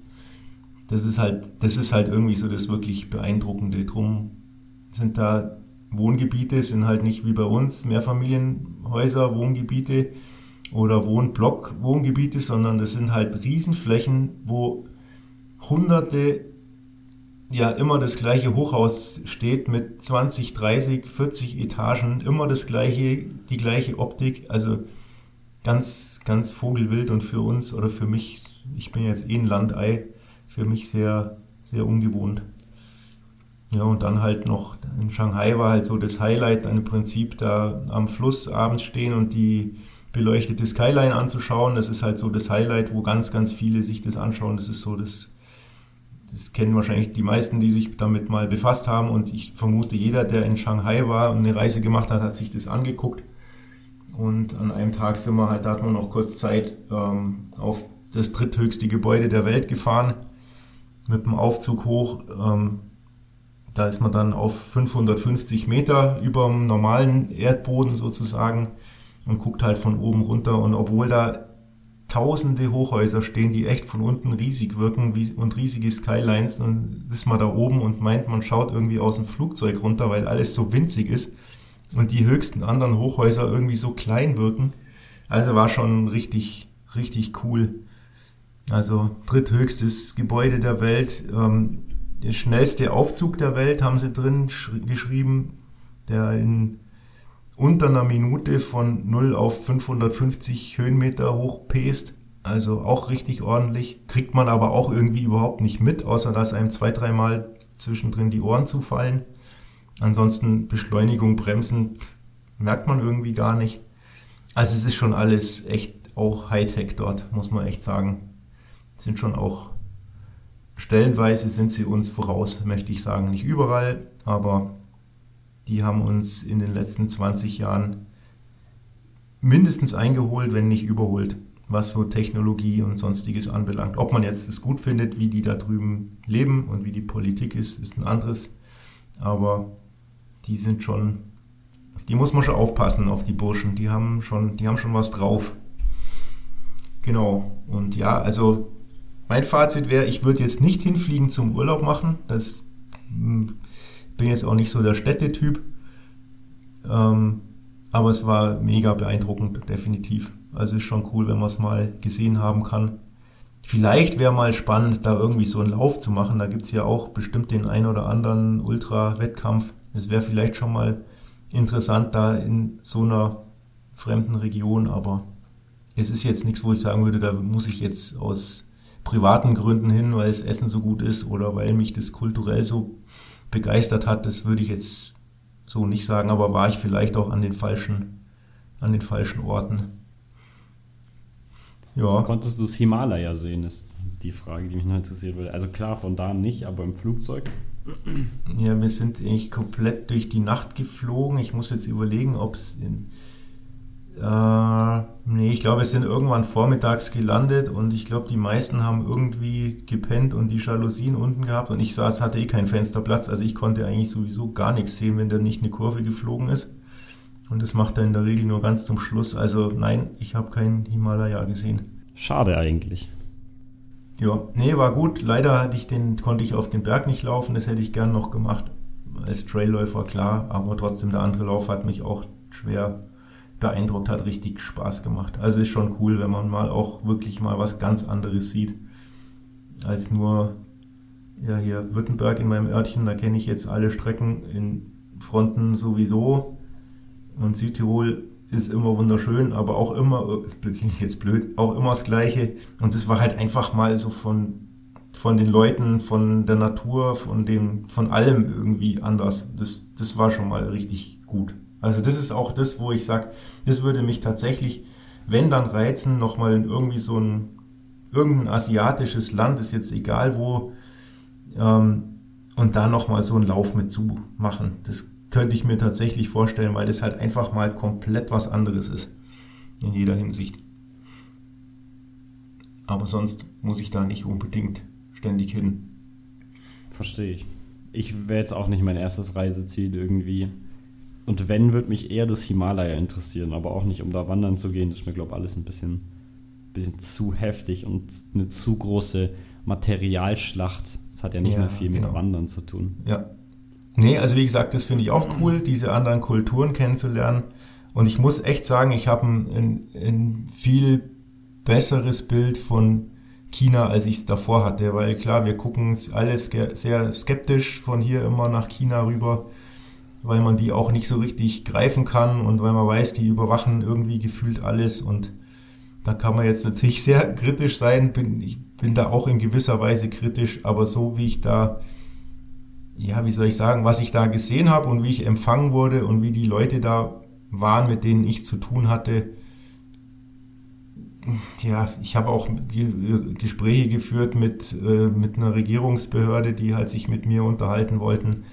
Speaker 1: Das ist halt, das ist halt irgendwie so das wirklich Beeindruckende. Drum sind da Wohngebiete, sind halt nicht wie bei uns Mehrfamilienhäuser, Wohngebiete oder Wohnblock, Wohngebiete, sondern das sind halt Riesenflächen, wo hunderte, ja, immer das gleiche Hochhaus steht mit 20, 30, 40 Etagen, immer das gleiche, die gleiche Optik, also ganz, ganz vogelwild und für uns oder für mich, ich bin jetzt eh ein Landei, für mich sehr, sehr ungewohnt. Ja, und dann halt noch in Shanghai war halt so das Highlight dann im Prinzip da am Fluss abends stehen und die beleuchtete Skyline anzuschauen. Das ist halt so das Highlight, wo ganz, ganz viele sich das anschauen. Das ist so das, das kennen wahrscheinlich die meisten, die sich damit mal befasst haben. Und ich vermute, jeder, der in Shanghai war und eine Reise gemacht hat, hat sich das angeguckt. Und an einem Tag sind wir halt, da hat man noch kurz Zeit ähm, auf das dritthöchste Gebäude der Welt gefahren mit dem Aufzug hoch. Ähm, da ist man dann auf 550 Meter über dem normalen Erdboden sozusagen und guckt halt von oben runter. Und obwohl da tausende Hochhäuser stehen, die echt von unten riesig wirken wie, und riesige Skylines, dann ist man da oben und meint, man schaut irgendwie aus dem Flugzeug runter, weil alles so winzig ist und die höchsten anderen Hochhäuser irgendwie so klein wirken. Also war schon richtig, richtig cool. Also dritthöchstes Gebäude der Welt. Ähm, der schnellste Aufzug der Welt, haben sie drin geschrieben, der in unter einer Minute von 0 auf 550 Höhenmeter hoch pest. Also auch richtig ordentlich. Kriegt man aber auch irgendwie überhaupt nicht mit, außer dass einem zwei, dreimal zwischendrin die Ohren zufallen. Ansonsten Beschleunigung, Bremsen merkt man irgendwie gar nicht. Also es ist schon alles echt auch Hightech dort, muss man echt sagen. sind schon auch Stellenweise sind sie uns voraus, möchte ich sagen. Nicht überall, aber die haben uns in den letzten 20 Jahren mindestens eingeholt, wenn nicht überholt, was so Technologie und sonstiges anbelangt. Ob man jetzt es gut findet, wie die da drüben leben und wie die Politik ist, ist ein anderes. Aber die sind schon, die muss man schon aufpassen auf die Burschen. Die haben schon, die haben schon was drauf. Genau. Und ja, also mein Fazit wäre, ich würde jetzt nicht hinfliegen zum Urlaub machen. Das hm, bin jetzt auch nicht so der Städtetyp. Ähm, aber es war mega beeindruckend, definitiv. Also ist schon cool, wenn man es mal gesehen haben kann. Vielleicht wäre mal spannend, da irgendwie so einen Lauf zu machen. Da gibt's ja auch bestimmt den ein oder anderen Ultra-Wettkampf. Es wäre vielleicht schon mal interessant da in so einer fremden Region, aber es ist jetzt nichts, wo ich sagen würde, da muss ich jetzt aus privaten Gründen hin, weil das Essen so gut ist oder weil mich das kulturell so begeistert hat. Das würde ich jetzt so nicht sagen, aber war ich vielleicht auch an den falschen, an den falschen Orten.
Speaker 2: Ja. Konntest du das Himalaya sehen, ist die Frage, die mich noch interessiert würde. Also klar, von da nicht, aber im Flugzeug.
Speaker 1: Ja, wir sind eigentlich komplett durch die Nacht geflogen. Ich muss jetzt überlegen, ob es in. Äh, nee, ich glaube, wir sind irgendwann vormittags gelandet und ich glaube, die meisten haben irgendwie gepennt und die Jalousien unten gehabt und ich saß, hatte eh keinen Fensterplatz, also ich konnte eigentlich sowieso gar nichts sehen, wenn da nicht eine Kurve geflogen ist. Und das macht er in der Regel nur ganz zum Schluss. Also nein, ich habe keinen Himalaya gesehen.
Speaker 2: Schade eigentlich.
Speaker 1: Ja, nee, war gut. Leider hatte ich den, konnte ich auf den Berg nicht laufen. Das hätte ich gern noch gemacht. Als Trailläufer, klar. Aber trotzdem, der andere Lauf hat mich auch schwer beeindruckt, hat richtig Spaß gemacht. Also ist schon cool, wenn man mal auch wirklich mal was ganz anderes sieht. Als nur, ja, hier Württemberg in meinem Örtchen, da kenne ich jetzt alle Strecken in Fronten sowieso. Und Südtirol ist immer wunderschön, aber auch immer, klingt jetzt blöd, auch immer das Gleiche. Und das war halt einfach mal so von, von den Leuten, von der Natur, von dem, von allem irgendwie anders. Das, das war schon mal richtig gut. Also das ist auch das, wo ich sage, das würde mich tatsächlich, wenn dann reizen, nochmal in irgendwie so ein, irgendein asiatisches Land, ist jetzt egal wo, ähm, und da nochmal so einen Lauf mit zu machen. Das könnte ich mir tatsächlich vorstellen, weil das halt einfach mal komplett was anderes ist. In jeder Hinsicht. Aber sonst muss ich da nicht unbedingt ständig hin.
Speaker 2: Verstehe ich. Ich wäre jetzt auch nicht mein erstes Reiseziel irgendwie. Und wenn, würde mich eher das Himalaya interessieren, aber auch nicht, um da wandern zu gehen. Das ist mir, glaube ich, alles ein bisschen, bisschen zu heftig und eine zu große Materialschlacht. Das hat ja nicht ja, mehr viel genau. mit Wandern zu tun.
Speaker 1: Ja, Nee, also wie gesagt, das finde ich auch cool, diese anderen Kulturen kennenzulernen. Und ich muss echt sagen, ich habe ein, ein viel besseres Bild von China, als ich es davor hatte. Weil klar, wir gucken alles sehr skeptisch von hier immer nach China rüber, weil man die auch nicht so richtig greifen kann und weil man weiß, die überwachen irgendwie gefühlt alles. Und da kann man jetzt natürlich sehr kritisch sein. Bin, ich bin da auch in gewisser Weise kritisch, aber so wie ich da ja, wie soll ich sagen, was ich da gesehen habe und wie ich empfangen wurde und wie die Leute da waren, mit denen ich zu tun hatte. Ja, ich habe auch Gespräche geführt mit, äh, mit einer Regierungsbehörde, die halt sich mit mir unterhalten wollten,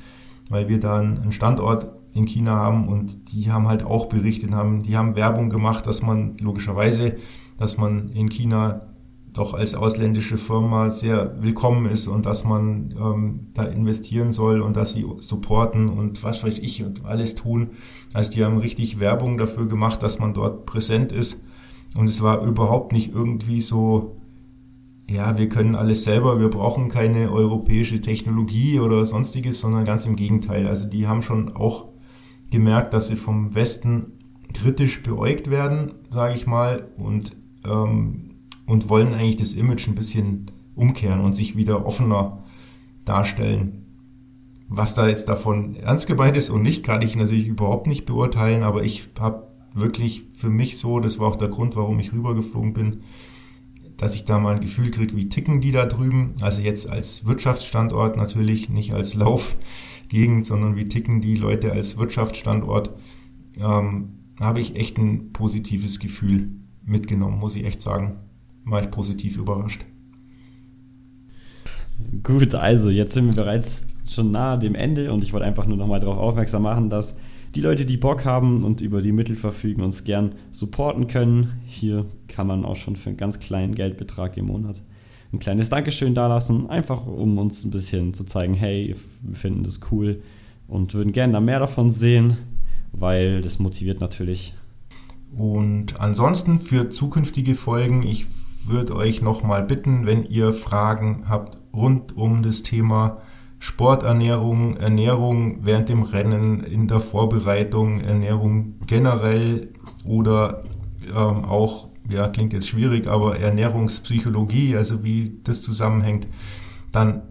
Speaker 1: weil wir da einen Standort in China haben und die haben halt auch berichtet, haben, die haben Werbung gemacht, dass man logischerweise, dass man in China doch als ausländische Firma sehr willkommen ist und dass man ähm, da investieren soll und dass sie supporten und was weiß ich und alles tun. Also die haben richtig Werbung dafür gemacht, dass man dort präsent ist. Und es war überhaupt nicht irgendwie so, ja, wir können alles selber, wir brauchen keine europäische Technologie oder sonstiges, sondern ganz im Gegenteil. Also die haben schon auch gemerkt, dass sie vom Westen kritisch beäugt werden, sage ich mal, und ähm, und wollen eigentlich das Image ein bisschen umkehren und sich wieder offener darstellen. Was da jetzt davon ernst gemeint ist und nicht, kann ich natürlich überhaupt nicht beurteilen, aber ich habe wirklich für mich so, das war auch der Grund, warum ich rübergeflogen bin, dass ich da mal ein Gefühl kriege, wie ticken die da drüben. Also jetzt als Wirtschaftsstandort natürlich, nicht als Laufgegend, sondern wie ticken die Leute als Wirtschaftsstandort. Ähm, habe ich echt ein positives Gefühl mitgenommen, muss ich echt sagen war ich positiv überrascht.
Speaker 2: Gut, also jetzt sind wir bereits schon nahe dem Ende und ich wollte einfach nur nochmal darauf aufmerksam machen, dass die Leute, die Bock haben und über die Mittel verfügen, uns gern supporten können. Hier kann man auch schon für einen ganz kleinen Geldbetrag im Monat ein kleines Dankeschön dalassen, einfach um uns ein bisschen zu zeigen, hey, wir finden das cool, und würden gerne da mehr davon sehen, weil das motiviert natürlich.
Speaker 1: Und ansonsten für zukünftige Folgen, ich würde euch nochmal bitten, wenn ihr Fragen habt rund um das Thema Sporternährung, Ernährung während dem Rennen, in der Vorbereitung, Ernährung generell oder ähm, auch, ja, klingt jetzt schwierig, aber Ernährungspsychologie, also wie das zusammenhängt, dann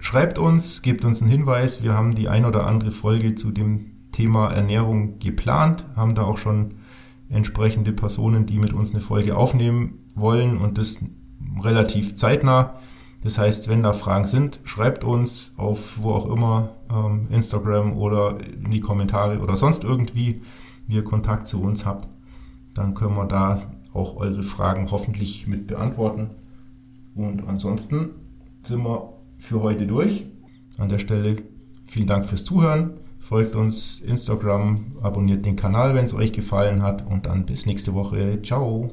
Speaker 1: schreibt uns, gebt uns einen Hinweis. Wir haben die ein oder andere Folge zu dem Thema Ernährung geplant, haben da auch schon entsprechende Personen, die mit uns eine Folge aufnehmen wollen und das relativ zeitnah. Das heißt, wenn da Fragen sind, schreibt uns auf wo auch immer, ähm, Instagram oder in die Kommentare oder sonst irgendwie, wie ihr Kontakt zu uns habt. Dann können wir da auch eure Fragen hoffentlich mit beantworten. Und ansonsten sind wir für heute durch. An der Stelle vielen Dank fürs Zuhören. Folgt uns Instagram, abonniert den Kanal, wenn es euch gefallen hat und dann bis nächste Woche. Ciao.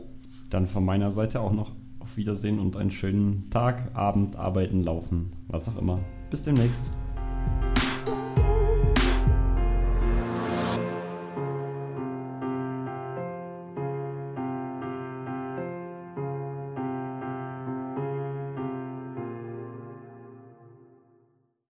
Speaker 2: Dann von meiner Seite auch noch auf Wiedersehen und einen schönen Tag, Abend, Arbeiten, Laufen, was auch immer. Bis demnächst.